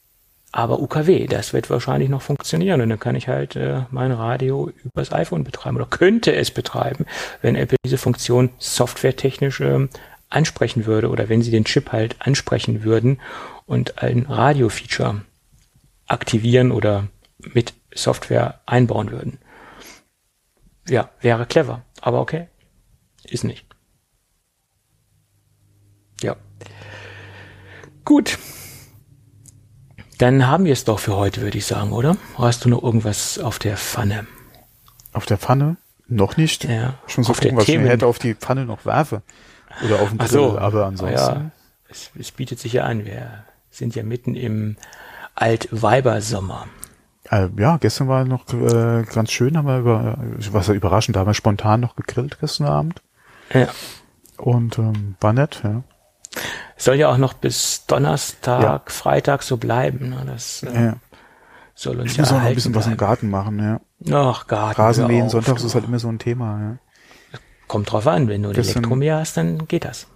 Aber UKW, das wird wahrscheinlich noch funktionieren und dann kann ich halt äh, mein Radio übers iPhone betreiben oder könnte es betreiben, wenn Apple diese Funktion softwaretechnisch äh, ansprechen würde oder wenn sie den Chip halt ansprechen würden und ein Radio-Feature aktivieren oder mit Software einbauen würden. Ja, wäre clever, aber okay, ist nicht. Ja. Gut. Dann haben wir es doch für heute, würde ich sagen, oder? Hast du noch irgendwas auf der Pfanne? Auf der Pfanne? Noch nicht. Ja. Schon so auf gucken, was Themen. ich hätte auf die Pfanne noch werfe. Oder auf den Grill, so. aber ansonsten. Ja, es, es bietet sich ja an. Wir sind ja mitten im Altweibersommer. Äh, ja, gestern war noch äh, ganz schön, haben wir über, was ja überraschend, da haben wir spontan noch gegrillt gestern Abend. Ja. Und ähm, war nett, ja. Soll ja auch noch bis Donnerstag, ja. Freitag so bleiben. Ne? Das äh, ja. soll uns ich ja muss auch noch ein bisschen bleiben. was im Garten machen, ja. Ach, Garten. Rasenmähen sonntags ist halt immer so ein Thema, ja. Kommt drauf an, wenn du ein Elektromeer hast, dann geht das.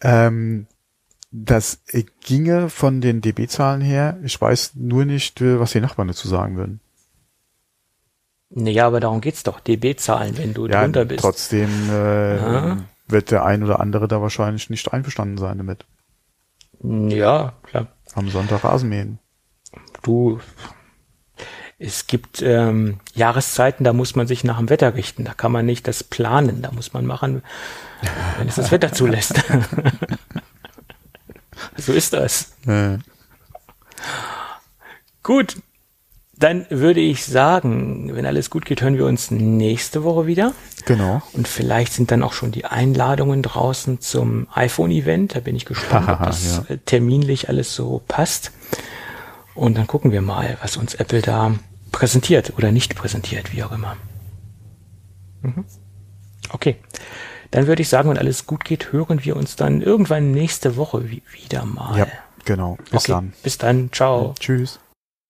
Ähm, das ginge von den dB-Zahlen her. Ich weiß nur nicht, was die Nachbarn dazu sagen würden. Naja, aber darum geht's doch. dB-Zahlen, wenn du ja, drunter bist. Trotzdem äh, wird der ein oder andere da wahrscheinlich nicht einverstanden sein damit. Ja, klar. Am Sonntag Rasenmähen. Du, es gibt ähm, Jahreszeiten, da muss man sich nach dem Wetter richten. Da kann man nicht das planen. Da muss man machen, [LAUGHS] wenn es das Wetter zulässt. [LAUGHS] so ist das. Ja. Gut, dann würde ich sagen, wenn alles gut geht, hören wir uns nächste Woche wieder. Genau. Und vielleicht sind dann auch schon die Einladungen draußen zum iPhone-Event. Da bin ich gespannt, ob [LAUGHS] das ja. terminlich alles so passt. Und dann gucken wir mal, was uns Apple da präsentiert oder nicht präsentiert, wie auch immer. Mhm. Okay. Dann würde ich sagen, wenn alles gut geht, hören wir uns dann irgendwann nächste Woche wieder mal. Ja, genau. Bis okay. dann. Bis dann. Ciao. Tschüss.